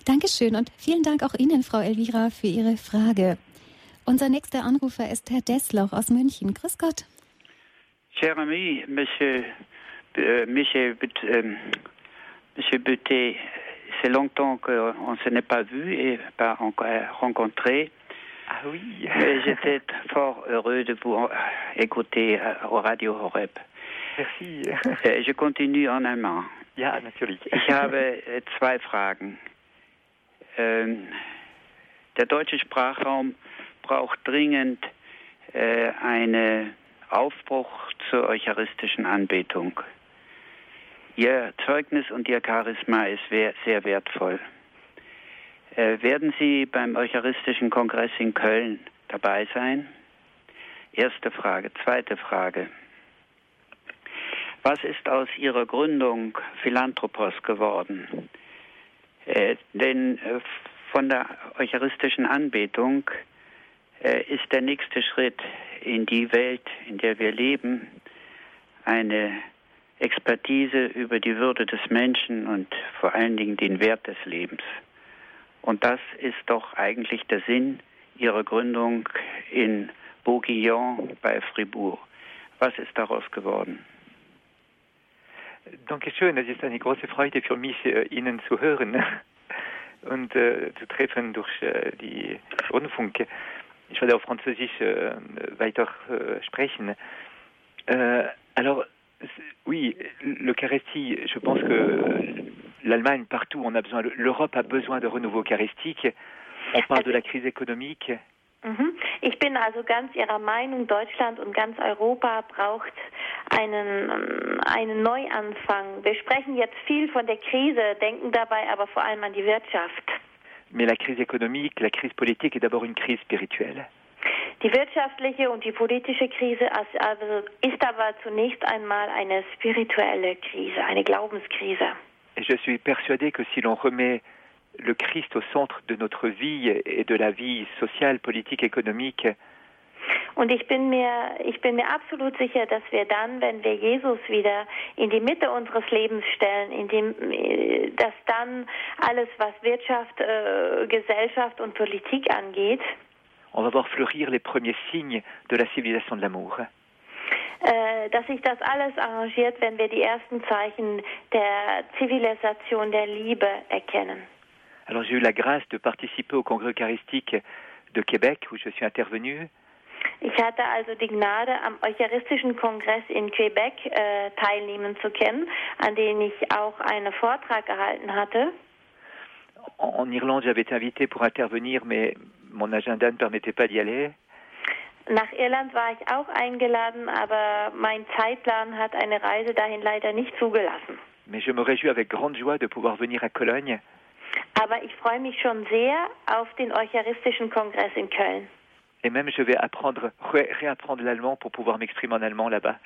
Dankeschön und vielen Dank auch Ihnen, Frau Elvira, für Ihre Frage. Unser nächster Anrufer ist Herr Dessloch aus München. Grüß Gott. Cher ami, Monsieur, euh, Monsieur, euh, Monsieur Buté, c'est longtemps qu'on ne se n'est pas vu et pas rencontré. Ah oui. J'étais fort heureux de vous euh, écouter euh, au Radio Horeb. Merci. Je continue en allemand. Ja, natürlich. Ich habe äh, zwei Fragen. Ähm, der deutsche Sprachraum braucht dringend äh, einen Aufbruch zur eucharistischen Anbetung. Ihr Zeugnis und Ihr Charisma ist sehr wertvoll. Äh, werden Sie beim Eucharistischen Kongress in Köln dabei sein? Erste Frage. Zweite Frage. Was ist aus Ihrer Gründung Philanthropos geworden? Äh, denn äh, von der eucharistischen Anbetung äh, ist der nächste Schritt in die Welt, in der wir leben, eine Expertise über die Würde des Menschen und vor allen Dingen den Wert des Lebens. Und das ist doch eigentlich der Sinn ihrer Gründung in Bourguignon bei Fribourg. Was ist daraus geworden? Dankeschön, es ist eine große Freude für mich, äh, Ihnen zu hören und äh, zu treffen durch äh, die Rundfunk. ich werde auf Französisch äh, weiter äh, sprechen. Äh, alors, oui, l'Eucharistie, je pense que l'Allemagne, partout, on a besoin, l'Europe a besoin de renouveau eucharistique. On parle de la crise économique. Mhm. Ich bin also ganz Ihrer Meinung, Deutschland und ganz Europa braucht einen, einen Neuanfang. Wir sprechen jetzt viel von der Krise, denken dabei aber vor allem an die Wirtschaft. Mais la crise économique, la crise politique est d'abord une crise spirituelle. Die wirtschaftliche und die politische Krise also ist aber zunächst einmal eine spirituelle Krise, eine Glaubenskrise. Et je suis persuadé que si l'on remet le Christ au centre de notre vie et de la vie sociale, politique, économique, und ich bin mir, ich bin mir absolut sicher, dass wir dann, wenn wir Jesus wieder in die Mitte unseres Lebens stellen, in dem, dass dann alles, was Wirtschaft, äh, Gesellschaft und Politik angeht, on va voir fleurir les premiers signes de la civilisation de l'amour. Äh, dass sich das alles arrangiert, wenn wir die ersten Zeichen der Zivilisation der Liebe erkennen. Alors j'ai eu la grâce de participer au Congrès eucharistique de Québec où je suis intervenu. Ich hatte also die Gnade, am Eucharistischen Kongress in Quebec äh, teilnehmen zu können, an dem ich auch einen Vortrag gehalten hatte. En Irlande, j'avais été invité pour intervenir, mais mon agenda ne permettait pas d'y aller. Nach Irland war ich auch eingeladen, aber mein Zeitplan hat eine Reise dahin leider nicht zugelassen. Mais je me réjouis avec grande joie de pouvoir venir à Cologne. Aber ich freue mich schon sehr auf den Eucharistischen Kongress in Köln. Et même je vais apprendre, ré réapprendre l'allemand pour pouvoir m'exprimer en allemand là-bas.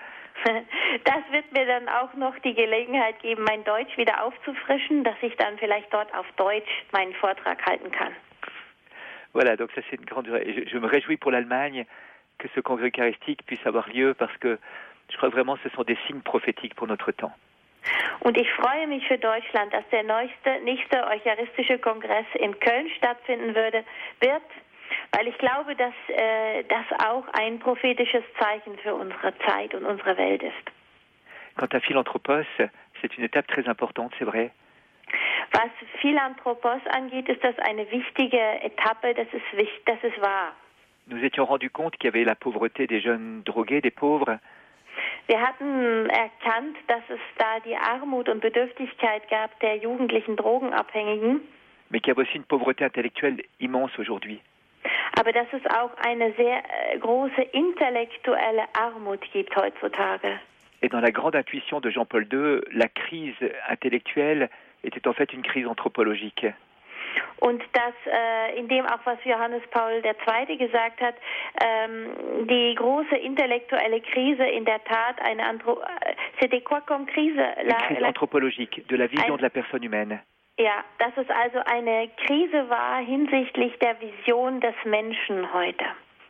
Das wird mir dann auch noch die Gelegenheit geben, mein Deutsch wieder aufzufrischen, dass ich dann vielleicht dort auf Deutsch meinen Vortrag halten kann. Voilà, donc ça c'est une grande. Je, je me réjouis pour l'Allemagne que ce congrès eucharistique puisse avoir lieu parce que je crois vraiment que ce sont des signes prophétiques pour notre temps. Und ich freue mich für Deutschland, dass der nächste, nächste Eucharistische Kongress in Köln stattfinden würde, wird, weil ich glaube, dass äh, das auch ein prophetisches Zeichen für unsere Zeit und unsere Welt ist. Quant à Philanthropos, c'est une étape très importante, c'est vrai. Was Philanthropos angeht, ist das eine wichtige Etappe, das ist, das ist wahr. Nous étions rendus compte qu'il y avait la pauvreté des jeunes drogués, des pauvres. Wir hatten erkannt, dass es da die Armut und Bedürftigkeit gab der jugendlichen Drogenabhängigen. Mais qu'il y avait aussi une pauvreté intellectuelle immense aujourd'hui. Aber dass es auch eine sehr äh, große intellektuelle Armut gibt heutzutage. Et dans la grande intuition de Jean-Paul II, la crise intellectuelle était en fait une crise anthropologique. Und das, äh, in dem auch was Johannes Paul II. gesagt hat, ähm, die große intellektuelle Krise in der Tat eine Anthro äh, c'était quoi comme crise? La, une crise anthropologique, de la vision ein, de la personne humaine. Ja, dass es also eine Krise war hinsichtlich der Vision des Menschen heute.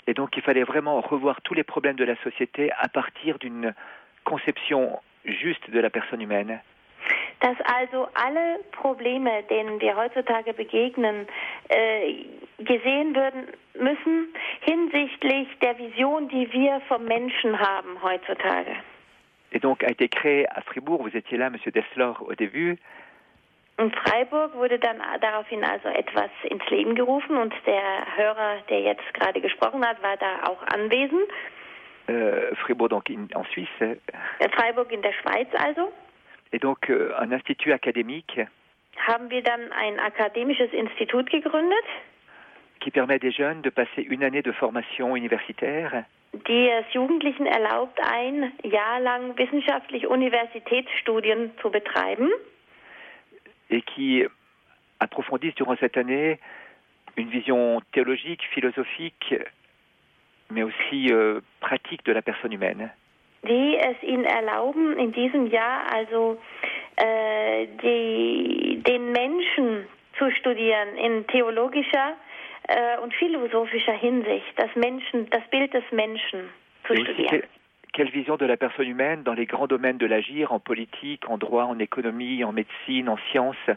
Et donc il fallait vraiment revoir tous les problèmes de la société à partir d'une conception juste de la personne humaine. Dass also alle Probleme, denen wir heutzutage begegnen, äh, gesehen werden müssen hinsichtlich der Vision, die wir vom Menschen haben heutzutage. Et donc a été créé à Fribourg, vous étiez là, Monsieur Dessler, au début, in Freiburg wurde dann daraufhin also etwas ins Leben gerufen und der Hörer, der jetzt gerade gesprochen hat, war da auch anwesend. Euh, Fribourg donc in, en Suisse. Freiburg in der Schweiz also. Et donc euh, un institut académique. Haben wir dann ein akademisches Institut gegründet? Qui permet des jeunes de passer une année de formation universitaire. Die es Jugendlichen erlaubt, ein Jahr lang wissenschaftlich Universitätsstudien zu betreiben? et qui approfondissent durant cette année une vision théologique, philosophique, mais aussi euh, pratique de la personne humaine. Die es ihnen erlauben, in diesem Jahr also äh, die, den Menschen zu studieren in theologischer äh, und philosophischer Hinsicht, das Menschen, das Bild des Menschen zu studieren. quelle vision de la personne humaine dans les grands domaines de l'agir, en politique, en droit, en économie, en médecine, en sciences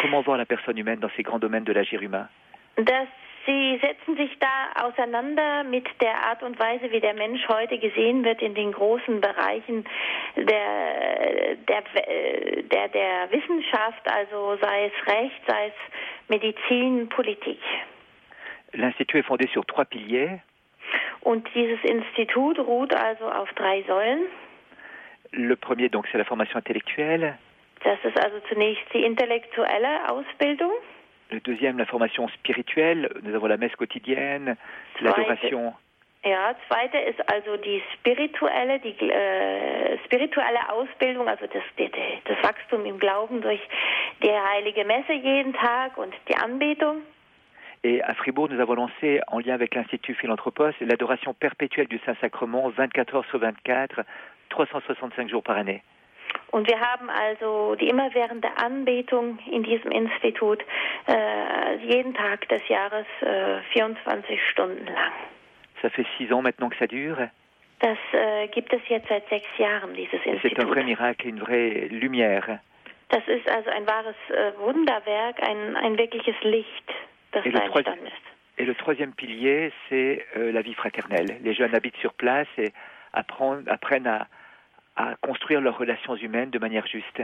Comment voir la personne humaine dans ces grands domaines de l'agir humain dass Sie setzen sich da auseinander mit der Art und Weise, wie der Mensch heute gesehen wird in den großen Bereichen der, der, der, der Wissenschaft, also sei es Recht, sei es Medizin, Politik. L'Institut est fondé sur trois piliers. Und dieses Institut ruht also auf drei Säulen. Le premier, donc, c'est la formation intellectuelle. Das ist also zunächst die intellektuelle Ausbildung. Le deuxième, la formation spirituelle. Nous avons la messe quotidienne, l'adoration. Ja, zweite ist also die spirituelle, die äh, spirituelle Ausbildung, also das, das Wachstum im Glauben durch die heilige Messe jeden Tag und die Anbetung. Et à Fribourg, nous avons lancé, en lien avec l'Institut Philanthropos, l'adoration perpétuelle du Saint-Sacrement, 24 heures sur 24, 365 jours par année. Und wir haben also die immerwährende Anbetung in diesem Institut äh, jeden Tag des Jahres äh, 24 Stunden lang. Ça fait six ans maintenant que ça dure. Das äh, gibt es jetzt seit sechs Jahren, dieses Institut. C'est un vrai miracle, une vraie lumière. Das ist also ein wahres äh, Wunderwerk, ein, ein wirkliches Licht, das da entstanden ist. Et le troisième pilier, c'est euh, la vie fraternelle. Les jeunes habitent sur place et apprennent, apprennent à, à construire leurs relations humaines de manière juste.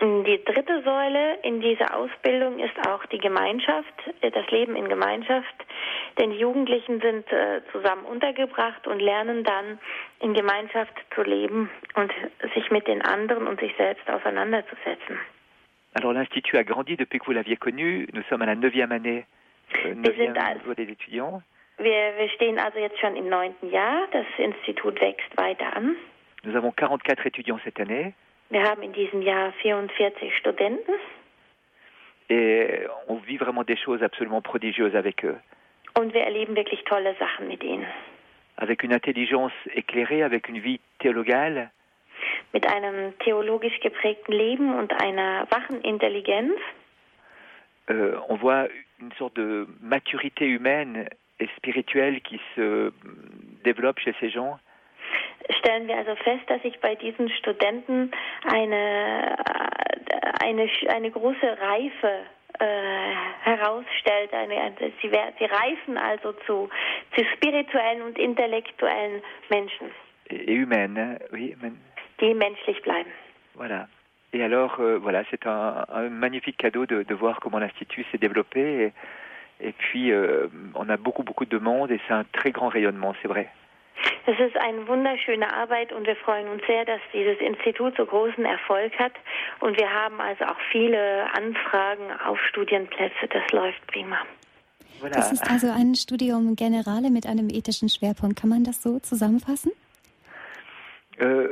Die dritte Säule in dieser Ausbildung ist auch die Gemeinschaft, äh, das Leben in Gemeinschaft. Denn die Jugendlichen sind äh, zusammen untergebracht und lernen dann in Gemeinschaft zu leben und sich mit den anderen und sich selbst auseinanderzusetzen. Alors l'Institut a grandi depuis que vous l'aviez connu. Nous sommes à la neuvième année, euh, neuvième niveau des étudiants. Wir, wir stehen also jetzt schon im neunten Jahr. Das Institut wächst weiter an. Nous avons 44 étudiants cette année. Wir haben in diesem Jahr 44 Studenten. Et on vit vraiment des choses absolument prodigieuses avec eux. Und wir erleben wirklich tolle Sachen mit ihnen. Avec une intelligence éclairée, avec une vie théologale. Mit einem theologisch geprägten Leben und einer wachen Intelligenz. Euh, on voit une sorte de maturité humaine et spirituelle qui se développe chez ces gens. Stellen wir also fest, dass sich bei diesen Studenten eine, eine, eine große Reife äh, herausstellt. Eine, eine, sie, sie reifen also zu, zu spirituellen und intellektuellen Menschen. Et humaines, oui. Die menschlich bleiben. Voilà. Et alors, euh, voilà, c'est un, un, magnifique cadeau de, de voir comment l'Institut s'est développé. Et, et puis, euh, on a beaucoup, beaucoup de demandes et c'est un très grand rayonnement, c'est vrai. Es ist eine wunderschöne Arbeit und wir freuen uns sehr, dass dieses Institut so großen Erfolg hat. Und wir haben also auch viele Anfragen auf Studienplätze. Das läuft prima. Das ist also ein Studium Generale mit einem ethischen Schwerpunkt. Kann man das so zusammenfassen? Euh,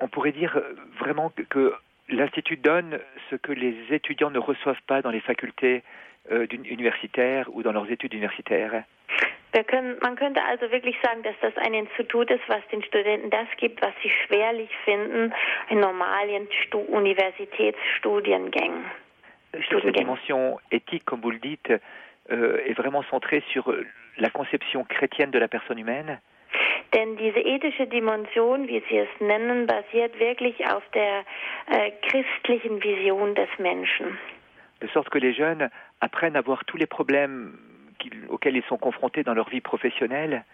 on pourrait dire vraiment que, que l'Institut donne ce que les étudiants ne reçoivent pas dans les facultés euh, universitaires ou dans leurs études universitaires. Können, man könnte also wirklich sagen, dass das ein Institut ist, was den Studenten das gibt, was sie schwerlich finden in normalen Stu Universitätsstudiengängen. Cette dimension éthique, comme vous le dites, euh, est vraiment centrée sur la conception chrétienne de la personne humaine. Denn diese ethische Dimension, wie Sie es nennen, basiert wirklich auf der äh, christlichen Vision des Menschen. De sorte que les jeunes apprennent à voir tous les problèmes auxquels ils sont confrontés dans leur vie professionnelle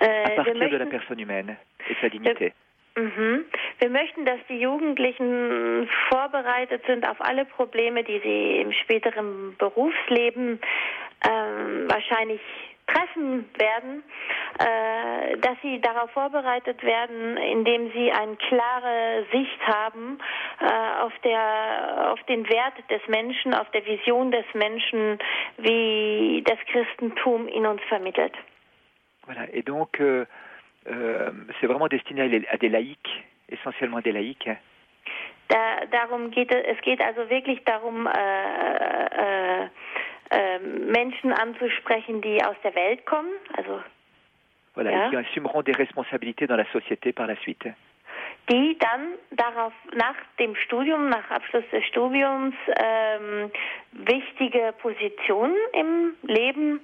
äh, à partir möchten, de la personne humaine et de sa dignité. Mhm. Wir möchten, dass die Jugendlichen vorbereitet sind auf alle Probleme, die sie im späteren Berufsleben ähm, wahrscheinlich treffen werden, äh, dass sie darauf vorbereitet werden, indem sie eine klare Sicht haben äh, auf, der, auf den Wert des Menschen, auf der Vision des Menschen, wie das Christentum in uns vermittelt. Voilà. Et donc, euh, euh, c'est vraiment destiné à des laïcs, essentiellement des laïcs. Da, darum geht es, es geht also wirklich darum, äh, Menschen anzusprechen, die aus der Welt kommen, also voilà, ja. qui assumeront des responsabilités dans la société par la suite. Die dann darauf nach dem Studium, nach Abschluss des Studiums ähm, wichtige Positionen im Leben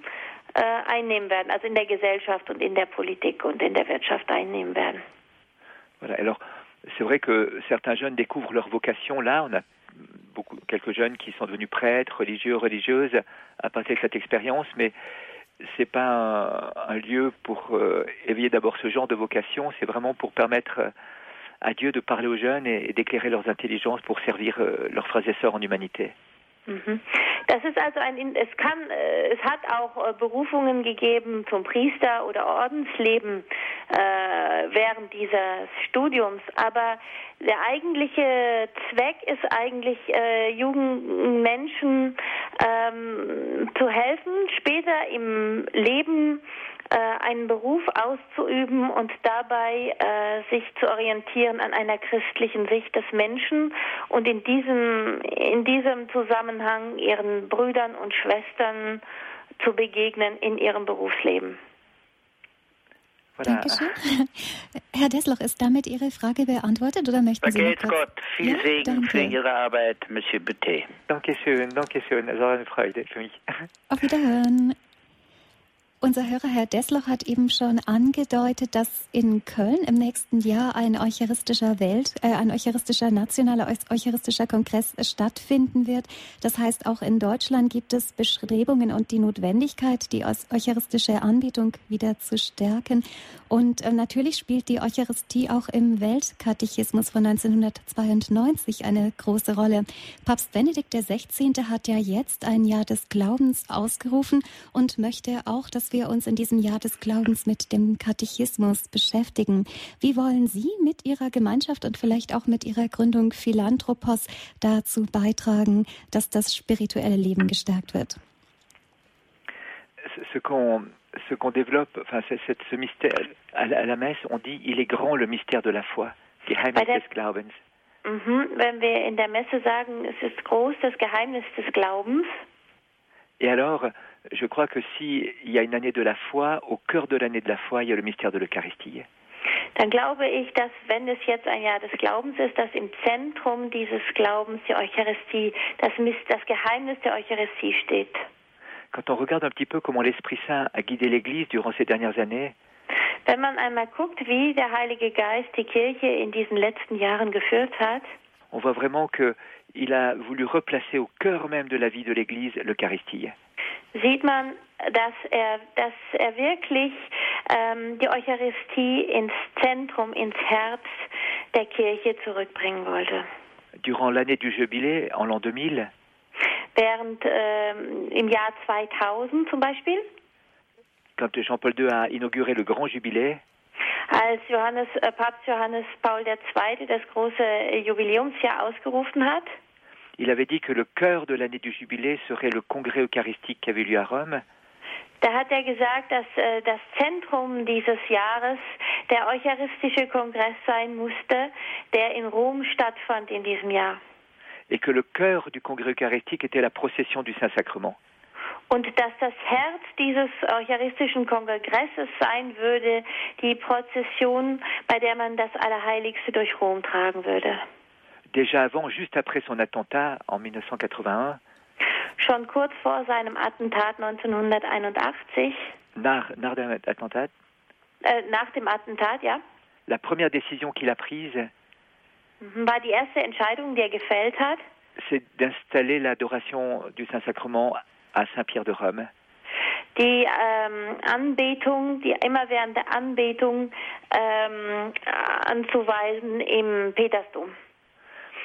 äh, einnehmen werden, also in der Gesellschaft und in der Politik und in der Wirtschaft einnehmen werden. Voilà, alors c'est vrai que certains jeunes découvrent leur vocation là. On a quelques jeunes qui sont devenus prêtres, religieux, religieuses à partir cette expérience, mais c'est pas un, lieu pour euh, éveiller d'abord ce genre de vocation, c'est vraiment pour permettre à Dieu de parler aux jeunes et, et d'éclairer leurs intelligences pour servir euh, leurs frères et sœurs en humanité. Mhm. Das ist also ein, es kann, äh, es hat auch äh, Berufungen gegeben zum Priester oder Ordensleben äh, während dieses Studiums, aber der eigentliche Zweck ist eigentlich, äh, jungen Menschen ähm, zu helfen, später im Leben einen Beruf auszuüben und dabei äh, sich zu orientieren an einer christlichen Sicht des Menschen und in diesem, in diesem Zusammenhang ihren Brüdern und Schwestern zu begegnen in ihrem Berufsleben. Dankeschön. Herr Desloch, ist damit Ihre Frage beantwortet oder möchten Sie Vergelt's Gott. Viel ja, Segen danke. für Ihre Arbeit, Monsieur Butet. Dankeschön, Dankeschön. Es war eine Freude für mich. Auf Wiederhören. Unser Hörer Herr Desloch hat eben schon angedeutet, dass in Köln im nächsten Jahr ein eucharistischer Welt, äh, ein eucharistischer nationaler eucharistischer Kongress stattfinden wird. Das heißt, auch in Deutschland gibt es Bestrebungen und die Notwendigkeit, die eucharistische Anbietung wieder zu stärken. Und äh, natürlich spielt die Eucharistie auch im Weltkatechismus von 1992 eine große Rolle. Papst Benedikt XVI. hat ja jetzt ein Jahr des Glaubens ausgerufen und möchte auch, dass wir uns in diesem Jahr des Glaubens mit dem Katechismus beschäftigen. Wie wollen Sie mit Ihrer Gemeinschaft und vielleicht auch mit Ihrer Gründung Philanthropos dazu beitragen, dass das spirituelle Leben gestärkt wird? Ce qu'on ce qu'on développe, enfin, c'est, ce mystère, à la, à la, messe, on dit, il est grand le mystère de la foi, Geheimnis des Glaubens. Mhm, wenn wir in der Messe sagen, es ist groß das Geheimnis des Glaubens. Et alors, je crois que s'il y a une année de la foi, au cœur de l'année de la foi, il y a le mystère de l'Eucharistie. Dann glaube ich, dass wenn es jetzt ein Jahr des Glaubens ist, dass im Zentrum dieses Glaubens die Eucharistie, das, das Geheimnis der Eucharistie steht. Quand on regarde un petit peu comment l'Esprit Saint a guidé l'Église durant ces dernières années, wenn man einmal guckt, wie der Heilige Geist die Kirche in diesen letzten Jahren geführt hat, on voit vraiment que il a voulu replacer au cœur même de la vie de l'Église l'Eucharistie. Sieht man, dass er, dass er wirklich ähm, die Eucharistie ins Zentrum, ins Herz der Kirche zurückbringen wollte. Durant l'année du Jubilé, en l'an 2000, während ähm, im Jahr 2000 zum Beispiel, quand Jean-Paul II a inauguré le grand jubilé, als Johannes, äh, Papst Johannes Paul II. das große Jubiläumsjahr ausgerufen hat. Il avait dit que le cœur de l'année du jubilé serait le congrès eucharistique qui avait lieu à Rome. Da hat er gesagt, dass äh, das Zentrum dieses Jahres der Eucharistische Kongress sein musste, der in Rom stattfand in diesem Jahr. Et que le cœur du congrès eucharistique était la procession du Saint-Sacrement. Und dass das Herz dieses Eucharistischen Kongresses sein würde, die Prozession, bei der man das Allerheiligste durch Rom tragen würde. Déjà avant, juste après son attentat en 1981. Schon kurz vor seinem Attentat 1981. Nach, nach dem Attentat? Äh, nach dem Attentat, ja. La première décision qu'il a prise. War die erste Entscheidung, die er gefällt hat? C'est d'installer l'adoration du Saint-Sacrement à Saint-Pierre de Rome. Die ähm, Anbetung, die immerwährende Anbetung ähm, anzuweisen im Petersdom.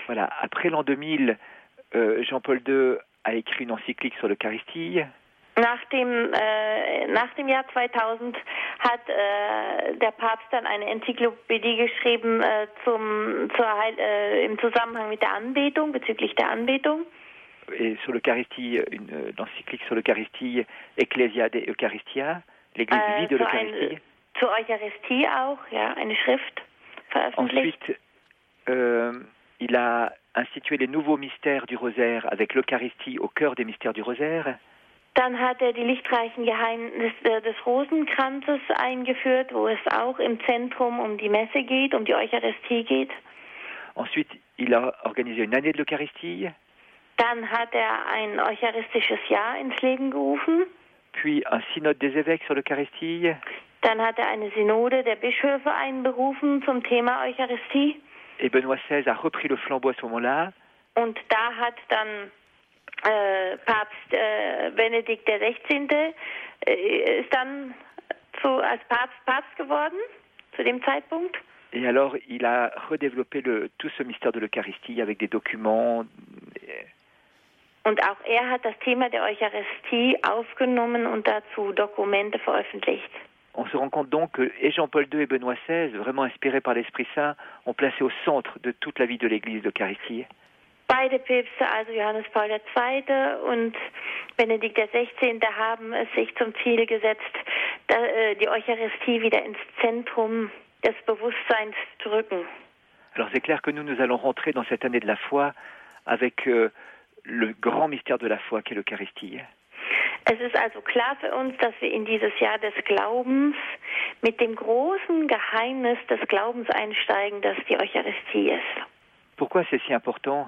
Voilà. Après l'an 2000, euh, Jean-Paul II a écrit une encyclique sur l'Eucharistie. Nach dem, äh, nach dem Jahr 2000 hat äh, der Papst dann eine Enzyklopädie geschrieben äh, zum, zur Heil, äh, im Zusammenhang mit der Anbetung, bezüglich der Anbetung. Et sur l'Eucharistie, une, encyclique sur l'Eucharistie, Ecclesia de Eucharistia, l'Église äh, vit de l'Eucharistie. Zur Eucharistie auch, ja, eine Schrift veröffentlicht. Ensuite, euh, il a institué les nouveaux mystères du rosaire avec l'Eucharistie au cœur des mystères du rosaire. Dann hat er die lichtreichen Geheimnisse des Rosenkranzes eingeführt, wo es auch im Zentrum um die Messe geht, um die Eucharistie geht. Ensuite, il a organisé une année de l'Eucharistie. Dann hat er ein eucharistisches Jahr ins Leben gerufen. Puis un synode des évêques sur l'Eucharistie. Dann hat er eine Synode der Bischöfe einberufen zum Thema Eucharistie. Et Benoît XVI a repris le flambeau à ce moment-là. Und da hat dann äh, Papst äh, Benedikt XVI. Äh, ist dann zu, als Papst Papst geworden zu dem Zeitpunkt. Et alors, il a redéveloppé le, tout ce mystère de l'Eucharistie avec des documents. Und auch er hat das Thema der Eucharistie aufgenommen und dazu Dokumente veröffentlicht. On se rend compte donc que et Jean-Paul II et Benoît XVI, vraiment inspirés par l'Esprit Saint, ont placé au centre de toute la vie de l'Église l'Eucharistie. Beide Päpste, also Johannes Paul II. und Benedikt XVI., haben es sich zum Ziel gesetzt, äh, die Eucharistie wieder ins Zentrum des Bewusstseins zu drücken. Alors c'est clair que nous, nous allons rentrer dans cette année de la foi avec euh, le grand mystère de la foi qu'est l'Eucharistie. Es ist also klar für uns, dass wir in dieses Jahr des Glaubens mit dem großen Geheimnis des Glaubens einsteigen, das die Eucharistie ist. Pourquoi c'est si important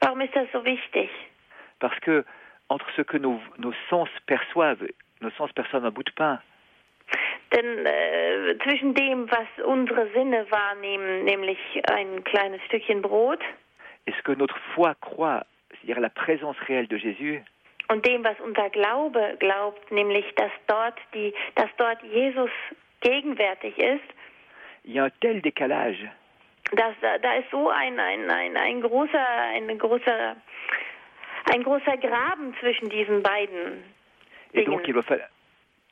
Warum ist das so wichtig? Parce que entre ce que nos, nos sens perçoivent, nos sens perçoivent un bout de pain. Denn äh, zwischen dem, was unsere Sinne wahrnehmen, nämlich ein kleines Stückchen Brot, ce que notre foi croit, c'est-à-dire la présence réelle de Jésus, und dem, was unser Glaube glaubt, nämlich dass dort die, dass dort Jesus gegenwärtig ist, il y a un tel décalage. Das, da ist so ein, ein, ein, ein großer, ein großer, ein großer Graben zwischen diesen beiden. Et donc, il va falloir,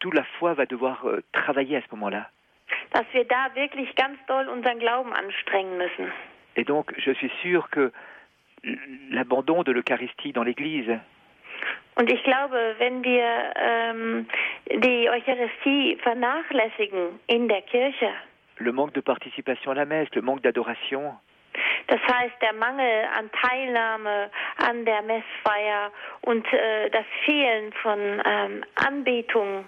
toute la foi va devoir euh, travailler à ce moment-là. Dass wir da wirklich ganz doll unseren Glauben anstrengen müssen. Et donc, je suis sûr que l'abandon de l'Eucharistie dans l'Église, Und ich glaube, wenn wir ähm, die Eucharistie vernachlässigen in der Kirche, le manque de participation à la messe, le manque d'adoration, das heißt der Mangel an Teilnahme an der Messfeier und äh, das Fehlen von ähm, Anbetung,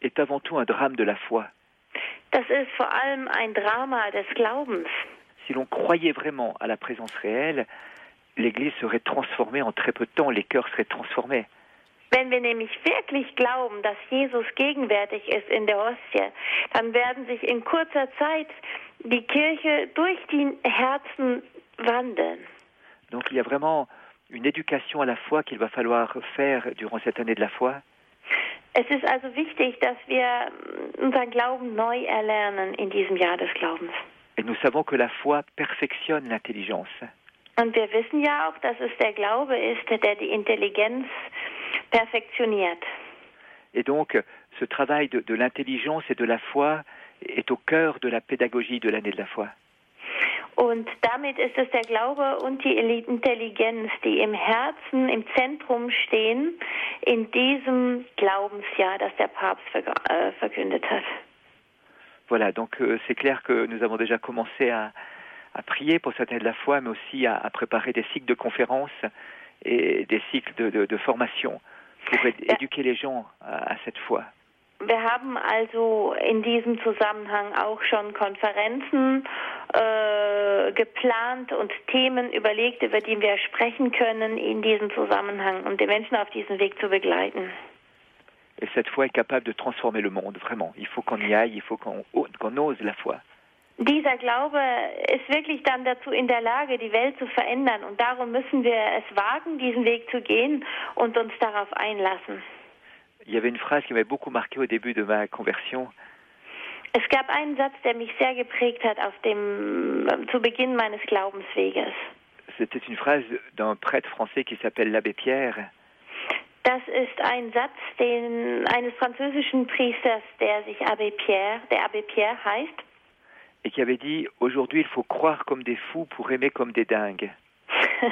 est avant tout un drame de la foi. Das ist vor allem ein Drama des Glaubens. Si l'on croyait vraiment à la présence réelle, l'Église serait transformée en très peu de temps, les cœurs seraient transformés. Wenn wir nämlich wirklich glauben, dass Jesus gegenwärtig ist in der Hostie, dann werden sich in kurzer Zeit die Kirche durch die Herzen wandeln. Donc il y a vraiment une éducation à la foi qu'il va falloir faire durant cette année de la foi. Es ist also wichtig, dass wir unseren Glauben neu erlernen in diesem Jahr des Glaubens. Et nous savons que la foi perfectionne l'intelligence. Und wir wissen ja auch, dass es der Glaube ist, der die Intelligenz perfektioniert. Et donc, ce travail de, de l'intelligence et de la foi est au cœur de la pédagogie de l'année de la foi. Und damit ist es der Glaube und die Intelligenz, die im Herzen, im Zentrum stehen, in diesem Glaubensjahr, das der Papst äh, verkündet hat. Voilà, donc euh, c'est clair que nous avons déjà commencé à, à prier pour cette année de la foi, mais aussi à, à préparer des cycles de conférences et des cycles de, de, de formation pour éduquer les gens à, à cette foi. Wir haben also in diesem Zusammenhang auch schon Konferenzen äh, geplant und Themen überlegt, über die wir sprechen können in diesem Zusammenhang, um die Menschen auf diesem Weg zu begleiten. Et cette foi est capable de transformer le monde, vraiment. Il faut qu'on y aille, il faut qu'on qu ose la foi. Dieser Glaube ist wirklich dann dazu in der Lage, die Welt zu verändern. Und darum müssen wir es wagen, diesen Weg zu gehen und uns darauf einlassen. Il y avait une phrase qui m'avait beaucoup marqué au début de ma conversion. Es gab einen Satz, der mich sehr geprägt hat auf dem zu Beginn meines Glaubensweges. C'était une phrase d'un prêtre français qui s'appelle l'abbé Pierre. Das ist ein Satz den, eines französischen Priesters, der sich Abbé Pierre, der Abbé Pierre heißt. Et qui avait dit aujourd'hui il faut croire comme des fous pour aimer comme des dingues.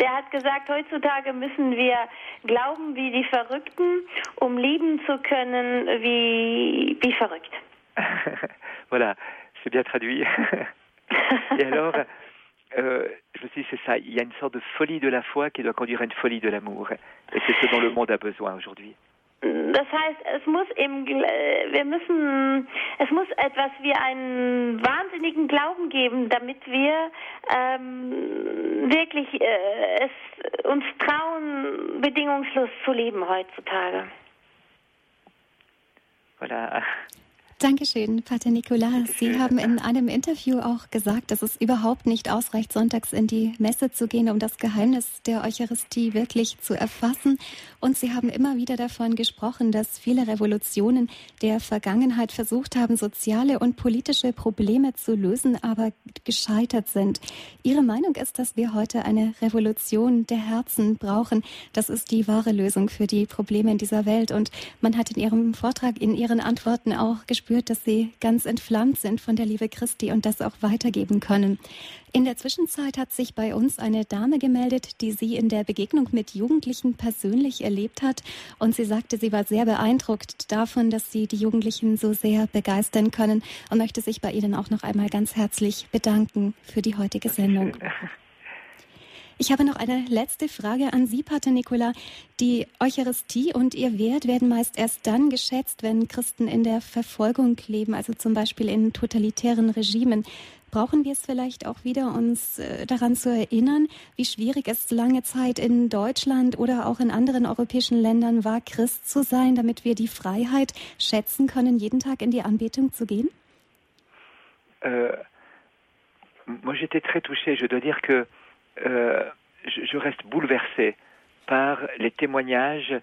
Der hat gesagt, heutzutage müssen wir glauben wie die Verrückten, um lieben zu können wie, wie verrückt. voilà, c'est bien traduit. Et alors, euh, je me suis dit, c'est ça, il y a une sorte de folie de la foi qui doit conduire à une folie de l'amour. Et c'est ce dont le monde a besoin aujourd'hui. Das heißt, es muss eben, wir müssen, es muss etwas wie einen wahnsinnigen Glauben geben, damit wir ähm, wirklich äh, es uns trauen, bedingungslos zu leben heutzutage. Voilà. Dankeschön, Pater Nicolas. Sie haben in einem Interview auch gesagt, dass es überhaupt nicht ausreicht, sonntags in die Messe zu gehen, um das Geheimnis der Eucharistie wirklich zu erfassen. Und Sie haben immer wieder davon gesprochen, dass viele Revolutionen der Vergangenheit versucht haben, soziale und politische Probleme zu lösen, aber gescheitert sind. Ihre Meinung ist, dass wir heute eine Revolution der Herzen brauchen. Das ist die wahre Lösung für die Probleme in dieser Welt. Und man hat in Ihrem Vortrag, in Ihren Antworten auch gespürt, spürt, dass sie ganz entflammt sind von der Liebe Christi und das auch weitergeben können. In der Zwischenzeit hat sich bei uns eine Dame gemeldet, die sie in der Begegnung mit Jugendlichen persönlich erlebt hat. Und sie sagte, sie war sehr beeindruckt davon, dass sie die Jugendlichen so sehr begeistern können und möchte sich bei Ihnen auch noch einmal ganz herzlich bedanken für die heutige Sendung. Ich habe noch eine letzte Frage an Sie, Pater Nicola. Die Eucharistie und ihr Wert werden meist erst dann geschätzt, wenn Christen in der Verfolgung leben, also zum Beispiel in totalitären Regimen. Brauchen wir es vielleicht auch wieder, uns äh, daran zu erinnern, wie schwierig es lange Zeit in Deutschland oder auch in anderen europäischen Ländern war, Christ zu sein, damit wir die Freiheit schätzen können, jeden Tag in die Anbetung zu gehen? Euh, moi, j'étais très touché. Je dois dire que Euh, je, je, reste bouleversé par les témoignages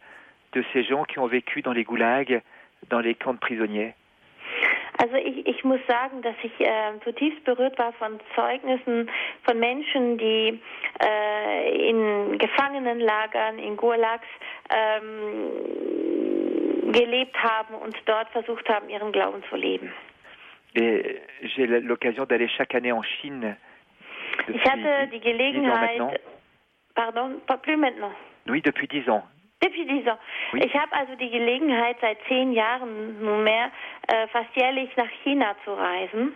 de ces gens qui ont vécu dans les goulags, dans les camps de prisonniers. Also ich, ich muss sagen, dass ich äh, zutiefst berührt war von Zeugnissen von Menschen, die äh, in Gefangenenlagern, in Gulags ähm, gelebt haben und dort versucht haben, ihren Glauben zu leben. Et j'ai l'occasion d'aller chaque année en Chine ich hatte die Gelegenheit, pardon, pas plus maintenant. Oui, depuis dix ans. Depuis dix ans. Oui. Ich habe also die Gelegenheit, seit zehn Jahren nunmehr äh, fast jährlich nach China zu reisen.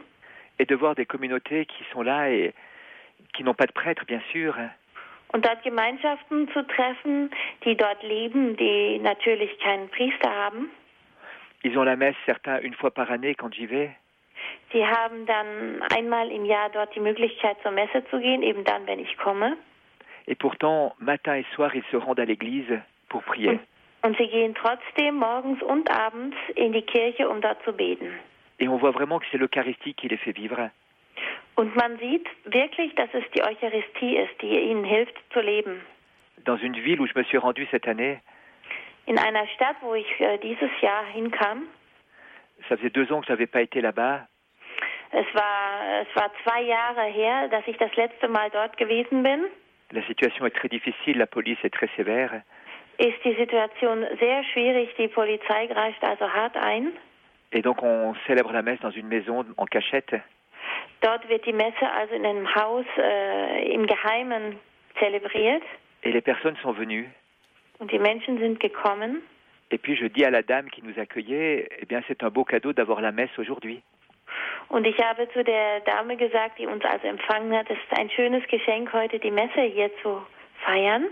Et de voir des communautés qui sont là et qui n'ont pas de prêtre, bien sûr. Und dort Gemeinschaften zu treffen, die dort leben, die natürlich keinen Priester haben. Ils ont la messe, certains, une fois par année quand j'y vais. Sie haben dann einmal im Jahr dort die Möglichkeit zur Messe zu gehen, eben dann, wenn ich komme. Et pourtant, matin et soir, ils se rendent à l'église pour prier. Und, und sie gehen trotzdem morgens und abends in die Kirche, um dort zu beten. Et on voit vraiment que c'est l'Eucharistie qui les fait vivre. Und man sieht wirklich, dass es die Eucharistie ist, die ihnen hilft zu leben. Dans une ville où je me suis rendu cette année. In einer Stadt, wo ich äh, dieses Jahr hinkam. Ça faisait deux ans que je n'avais pas été là-bas. Es war, es war zwei Jahre her, dass ich das letzte Mal dort gewesen bin. La situation est très difficile, la police est très sévère. Ist die Situation sehr schwierig, die Polizei greift also hart ein. Et donc on célèbre la messe dans une maison en cachette. Dort wird die Messe also in einem Haus äh, im Geheimen zelebriert. Et les personnes sont venues. Und die Menschen sind gekommen. Et puis je dis à la dame qui nous accueillait, eh bien c'est un beau cadeau d'avoir la messe aujourd'hui. Und ich habe zu der Dame gesagt, die uns also empfangen hat, es ist ein schönes Geschenk, heute die Messe hier zu feiern.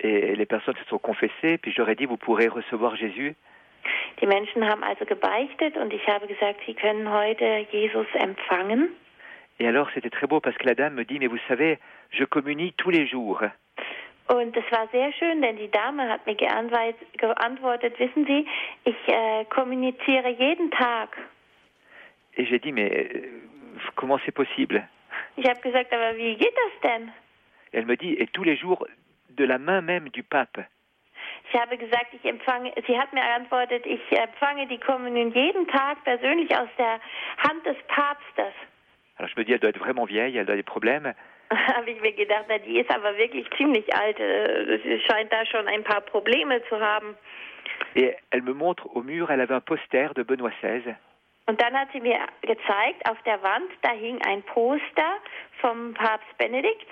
Et les personnes se sont confessées, puis j'aurais dit, vous pourrez recevoir Jésus. Die Menschen haben also gebeichtet und ich habe gesagt, sie können heute Jesus empfangen. Et alors c'était très beau parce que la dame me dit, mais vous savez, je communie tous les jours. Und es war sehr schön, denn die Dame hat mir geantwortet, wissen Sie, ich äh, kommuniziere jeden Tag. Et j'ai dit, mais euh, comment c'est possible? Elle me dit, et tous les jours, de la main même du pape. Ich habe gesagt, ich empfange, sie hat mir geantwortet, ich empfange die Kommunion jeden Tag persönlich aus der Hand des Papstes. Alors je me dis, elle doit être vraiment vieille, elle a des problèmes. habe ich mir gedacht, na, die ist aber wirklich ziemlich alt. Äh, sie scheint da schon ein paar Probleme zu haben. Et elle me montre au mur, elle avait un poster de Benoît XVI. Und dann hat sie mir gezeigt, auf der Wand, da hing ein Poster vom Papst Benedikt.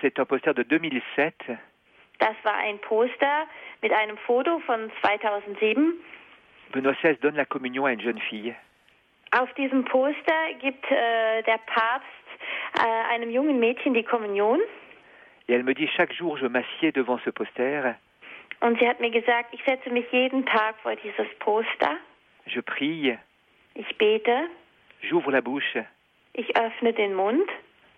C'est un poster de 2007. Das war ein Poster mit einem Foto von 2007. Benoît XVI donne la communion à une jeune fille. Auf diesem Poster gibt äh, der Papst äh, einem jungen Mädchen die Kommunion. Et elle me dit chaque jour je m'assieds devant ce poster. Und sie hat mir gesagt, ich setze mich jeden Tag vor dieses Poster. Je prie. Ich bete. J'ouvre la bouche. Ich öffne den Mund.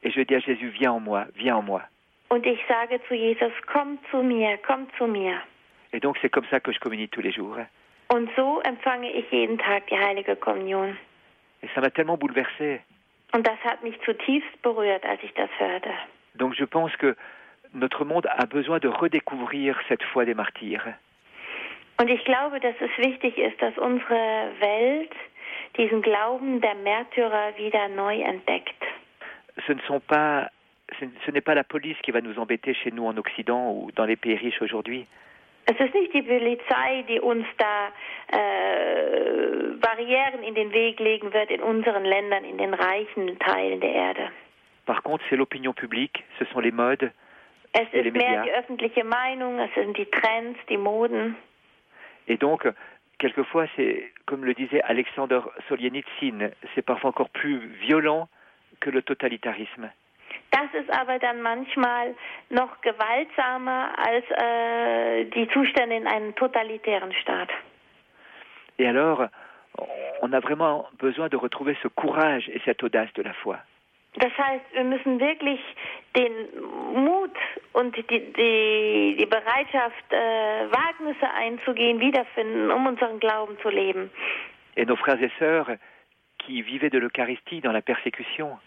Et je dis à Jésus, viens en moi, viens en moi. Und ich sage zu Jesus, komm zu mir, komm zu mir. Et donc c'est comme ça que je communie tous les jours. Und so empfange ich jeden Tag die heilige Kommunion. Et ça m'a tellement bouleversé. Und das hat mich zutiefst berührt, als ich das hörte. Donc je pense que notre monde a besoin de redécouvrir cette foi des martyrs. Und ich glaube, dass es wichtig ist, dass unsere Welt diesen Glauben der Märtyrer wieder neu entdeckt. Ce ne sont pas ce n'est pas la police qui va nous embêter chez nous en Occident ou dans les pays riches aujourd'hui. Es ist nicht die Polizei, die uns da äh, Barrieren in den Weg legen wird in unseren Ländern, in den reichen Teilen der Erde. Par contre, c'est l'opinion publique, ce sont les modes. Es ist mehr die öffentliche Meinung, es sind die Trends, die Moden. Et donc, quelquefois, c'est, comme le disait Alexander Solzhenitsyn, c'est parfois encore plus violent que le totalitarisme. Das ist aber dann manchmal noch gewaltsamer als äh, die Zustände in einem totalitären Staat. Et alors, on a vraiment besoin de retrouver ce courage et cette audace de la foi. Das heißt, wir müssen wirklich den Mut und die, die, die Bereitschaft, äh, Wagnisse einzugehen, wiederfinden, um unseren Glauben zu leben. Et nos frères et sœurs qui vivaient de l'Eucharistie dans la persécution.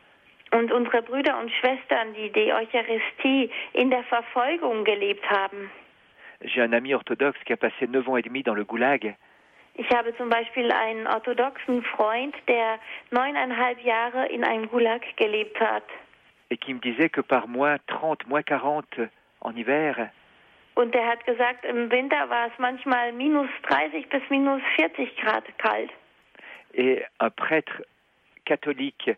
Und unsere Brüder und Schwestern, die die Eucharistie in der Verfolgung gelebt haben. J'ai un ami orthodoxe qui a passé neuf ans et demi dans le goulag. Ich habe zum Beispiel einen orthodoxen Freund, der neuneinhalb Jahre in einem Gulag gelebt hat. Et qui me disait que par moins 30, moins 40 en hiver. Und er hat gesagt, im Winter war es manchmal minus 30 bis minus 40 Grad kalt. Et un prêtre catholique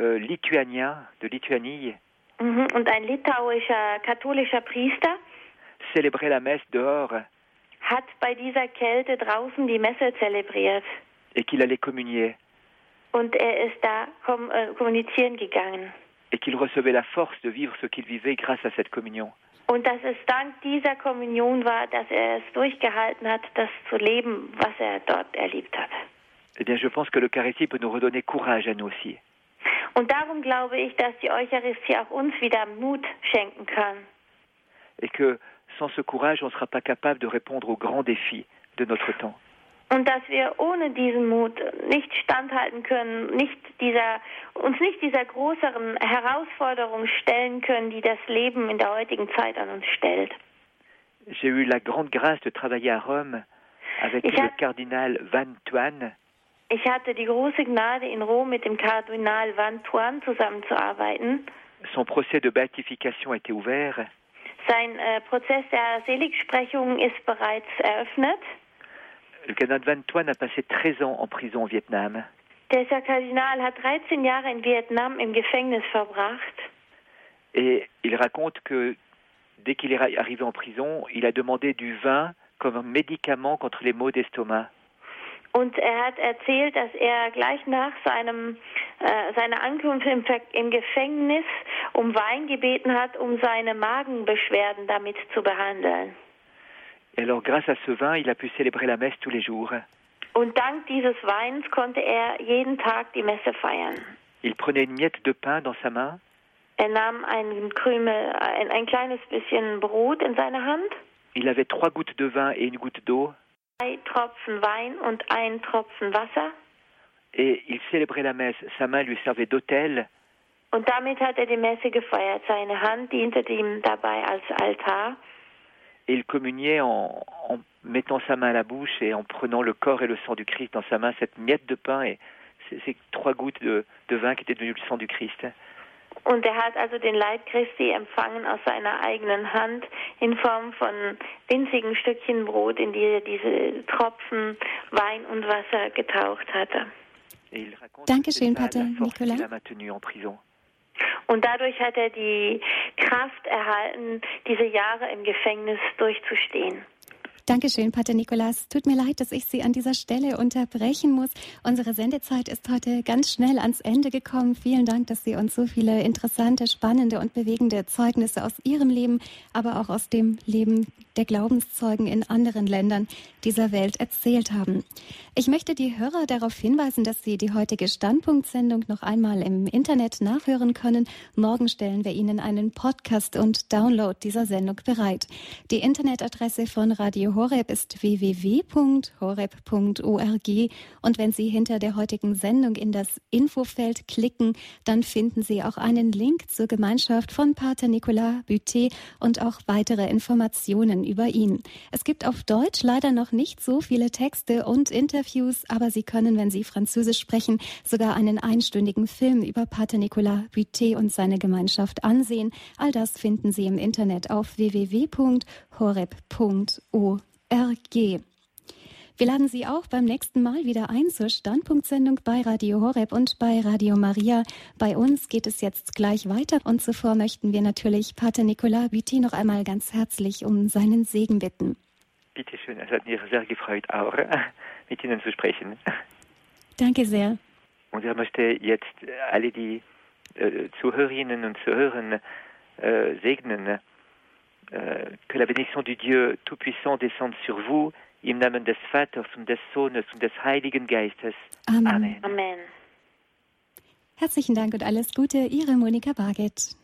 euh, lituanien de Lituanie. Mhm. Und ein litauischer katholischer Priester célébrait la messe dehors hat bei dieser Kälte draußen die Messe zelebriert. Et qu'il allait communier. Und er ist da kom äh, kommunizieren gegangen. Et qu'il recevait la force de vivre ce qu'il vivait grâce à cette communion. Und dass es dank dieser Kommunion war, dass er es durchgehalten hat, das zu leben, was er dort erlebt hat. Eh bien, je pense que l'Eucharistie peut nous redonner courage à nous aussi. Und darum glaube ich, dass die Eucharistie auch uns wieder Mut schenken kann. Et que sans ce courage, on ne sera pas capable de répondre aux grands défis de notre temps. Und dass wir ohne diesen Mut nicht standhalten können, nicht dieser, uns nicht dieser größeren Herausforderung stellen können, die das Leben in der heutigen Zeit an uns stellt. J'ai eu la grande grâce de travailler à Rome avec Ich le cardinal Van Tuan, Ich hatte die große Gnade, in Rom mit dem Kardinal Van Tuan zusammenzuarbeiten. Son procès de béatification était ouvert. Sein äh, Prozess der Seligsprechung ist bereits eröffnet. Le cardinal Van Tuan a passé 13 ans en prison au Vietnam. Dieser Kardinal hat 13 Jahre in Vietnam im Gefängnis verbracht. Et il raconte que dès qu'il est arrivé en prison, il a demandé du vin comme médicament contre les maux d'estomac. Und er hat erzählt, dass er gleich nach seinem, äh, seiner Ankunft im, im Gefängnis um Wein gebeten hat, um seine Magenbeschwerden damit zu behandeln. Et alors, grâce à ce vin, il a pu célébrer la messe tous les jours. Und dank dieses Weins konnte er jeden Tag die Messe feiern. Il prenait une miette de pain dans sa main Er nahm einen Krümel, ein, ein kleines bisschen Brot in seine Hand, Il avait trois gouttes de vin et une goutte d'eau drei Tropfen Wein und einen Tropfen Wasser. et il célébrait la messe. Sa main lui servait d'autel Und damit hat er die Messe gefeiert. Seine Hand diente ihm dabei als Altar. et il communiait en, en mettant sa main à la bouche et en prenant le corps et le sang du Christ dans sa main, cette miette de pain et ces, ces trois gouttes de, de vin qui étaient devenues le sang du Christ. Und er hat also den Leib Christi empfangen aus seiner eigenen Hand in Form von winzigen Stückchen Brot, in die er diese Tropfen Wein und Wasser getaucht hatte. Dankeschön, Pater Nicolas. Und dadurch hat er die Kraft erhalten, diese Jahre im Gefängnis durchzustehen. Dankeschön, Pater Nikolas. Tut mir leid, dass ich Sie an dieser Stelle unterbrechen muss. Unsere Sendezeit ist heute ganz schnell ans Ende gekommen. Vielen Dank, dass Sie uns so viele interessante, spannende und bewegende Zeugnisse aus Ihrem Leben, aber auch aus dem Leben der Glaubenszeugen in anderen Ländern dieser Welt erzählt haben. Ich möchte die Hörer darauf hinweisen, dass Sie die heutige Standpunktsendung noch einmal im Internet nachhören können. Morgen stellen wir Ihnen einen Podcast und Download dieser Sendung bereit. Die Internetadresse von Radio Horeb ist www.horeb.org und wenn Sie hinter der heutigen Sendung in das Infofeld klicken, dann finden Sie auch einen Link zur Gemeinschaft von Pater Nicolas Butet und auch weitere Informationen über ihn. Es gibt auf Deutsch leider noch nicht so viele Texte und Interviews, aber Sie können, wenn Sie Französisch sprechen, sogar einen einstündigen Film über Pater Nicolas Butet und seine Gemeinschaft ansehen. All das finden Sie im Internet auf www.horeb.org. Wir laden Sie auch beim nächsten Mal wieder ein zur Standpunktsendung bei Radio Horeb und bei Radio Maria. Bei uns geht es jetzt gleich weiter und zuvor möchten wir natürlich Pater Nicolas Büti noch einmal ganz herzlich um seinen Segen bitten. Bitte schön, es hat mich sehr gefreut, auch mit Ihnen zu sprechen. Danke sehr. Und ich möchte jetzt alle die äh, Zuhörerinnen und Zuhörer äh, segnen. Äh, que la bénédiction du Dieu Tout-Puissant descende sur vous Im Namen des Vaters und des Sohnes und des Heiligen Geistes. Amen. Amen. Herzlichen Dank und alles Gute, Ihre Monika Barget.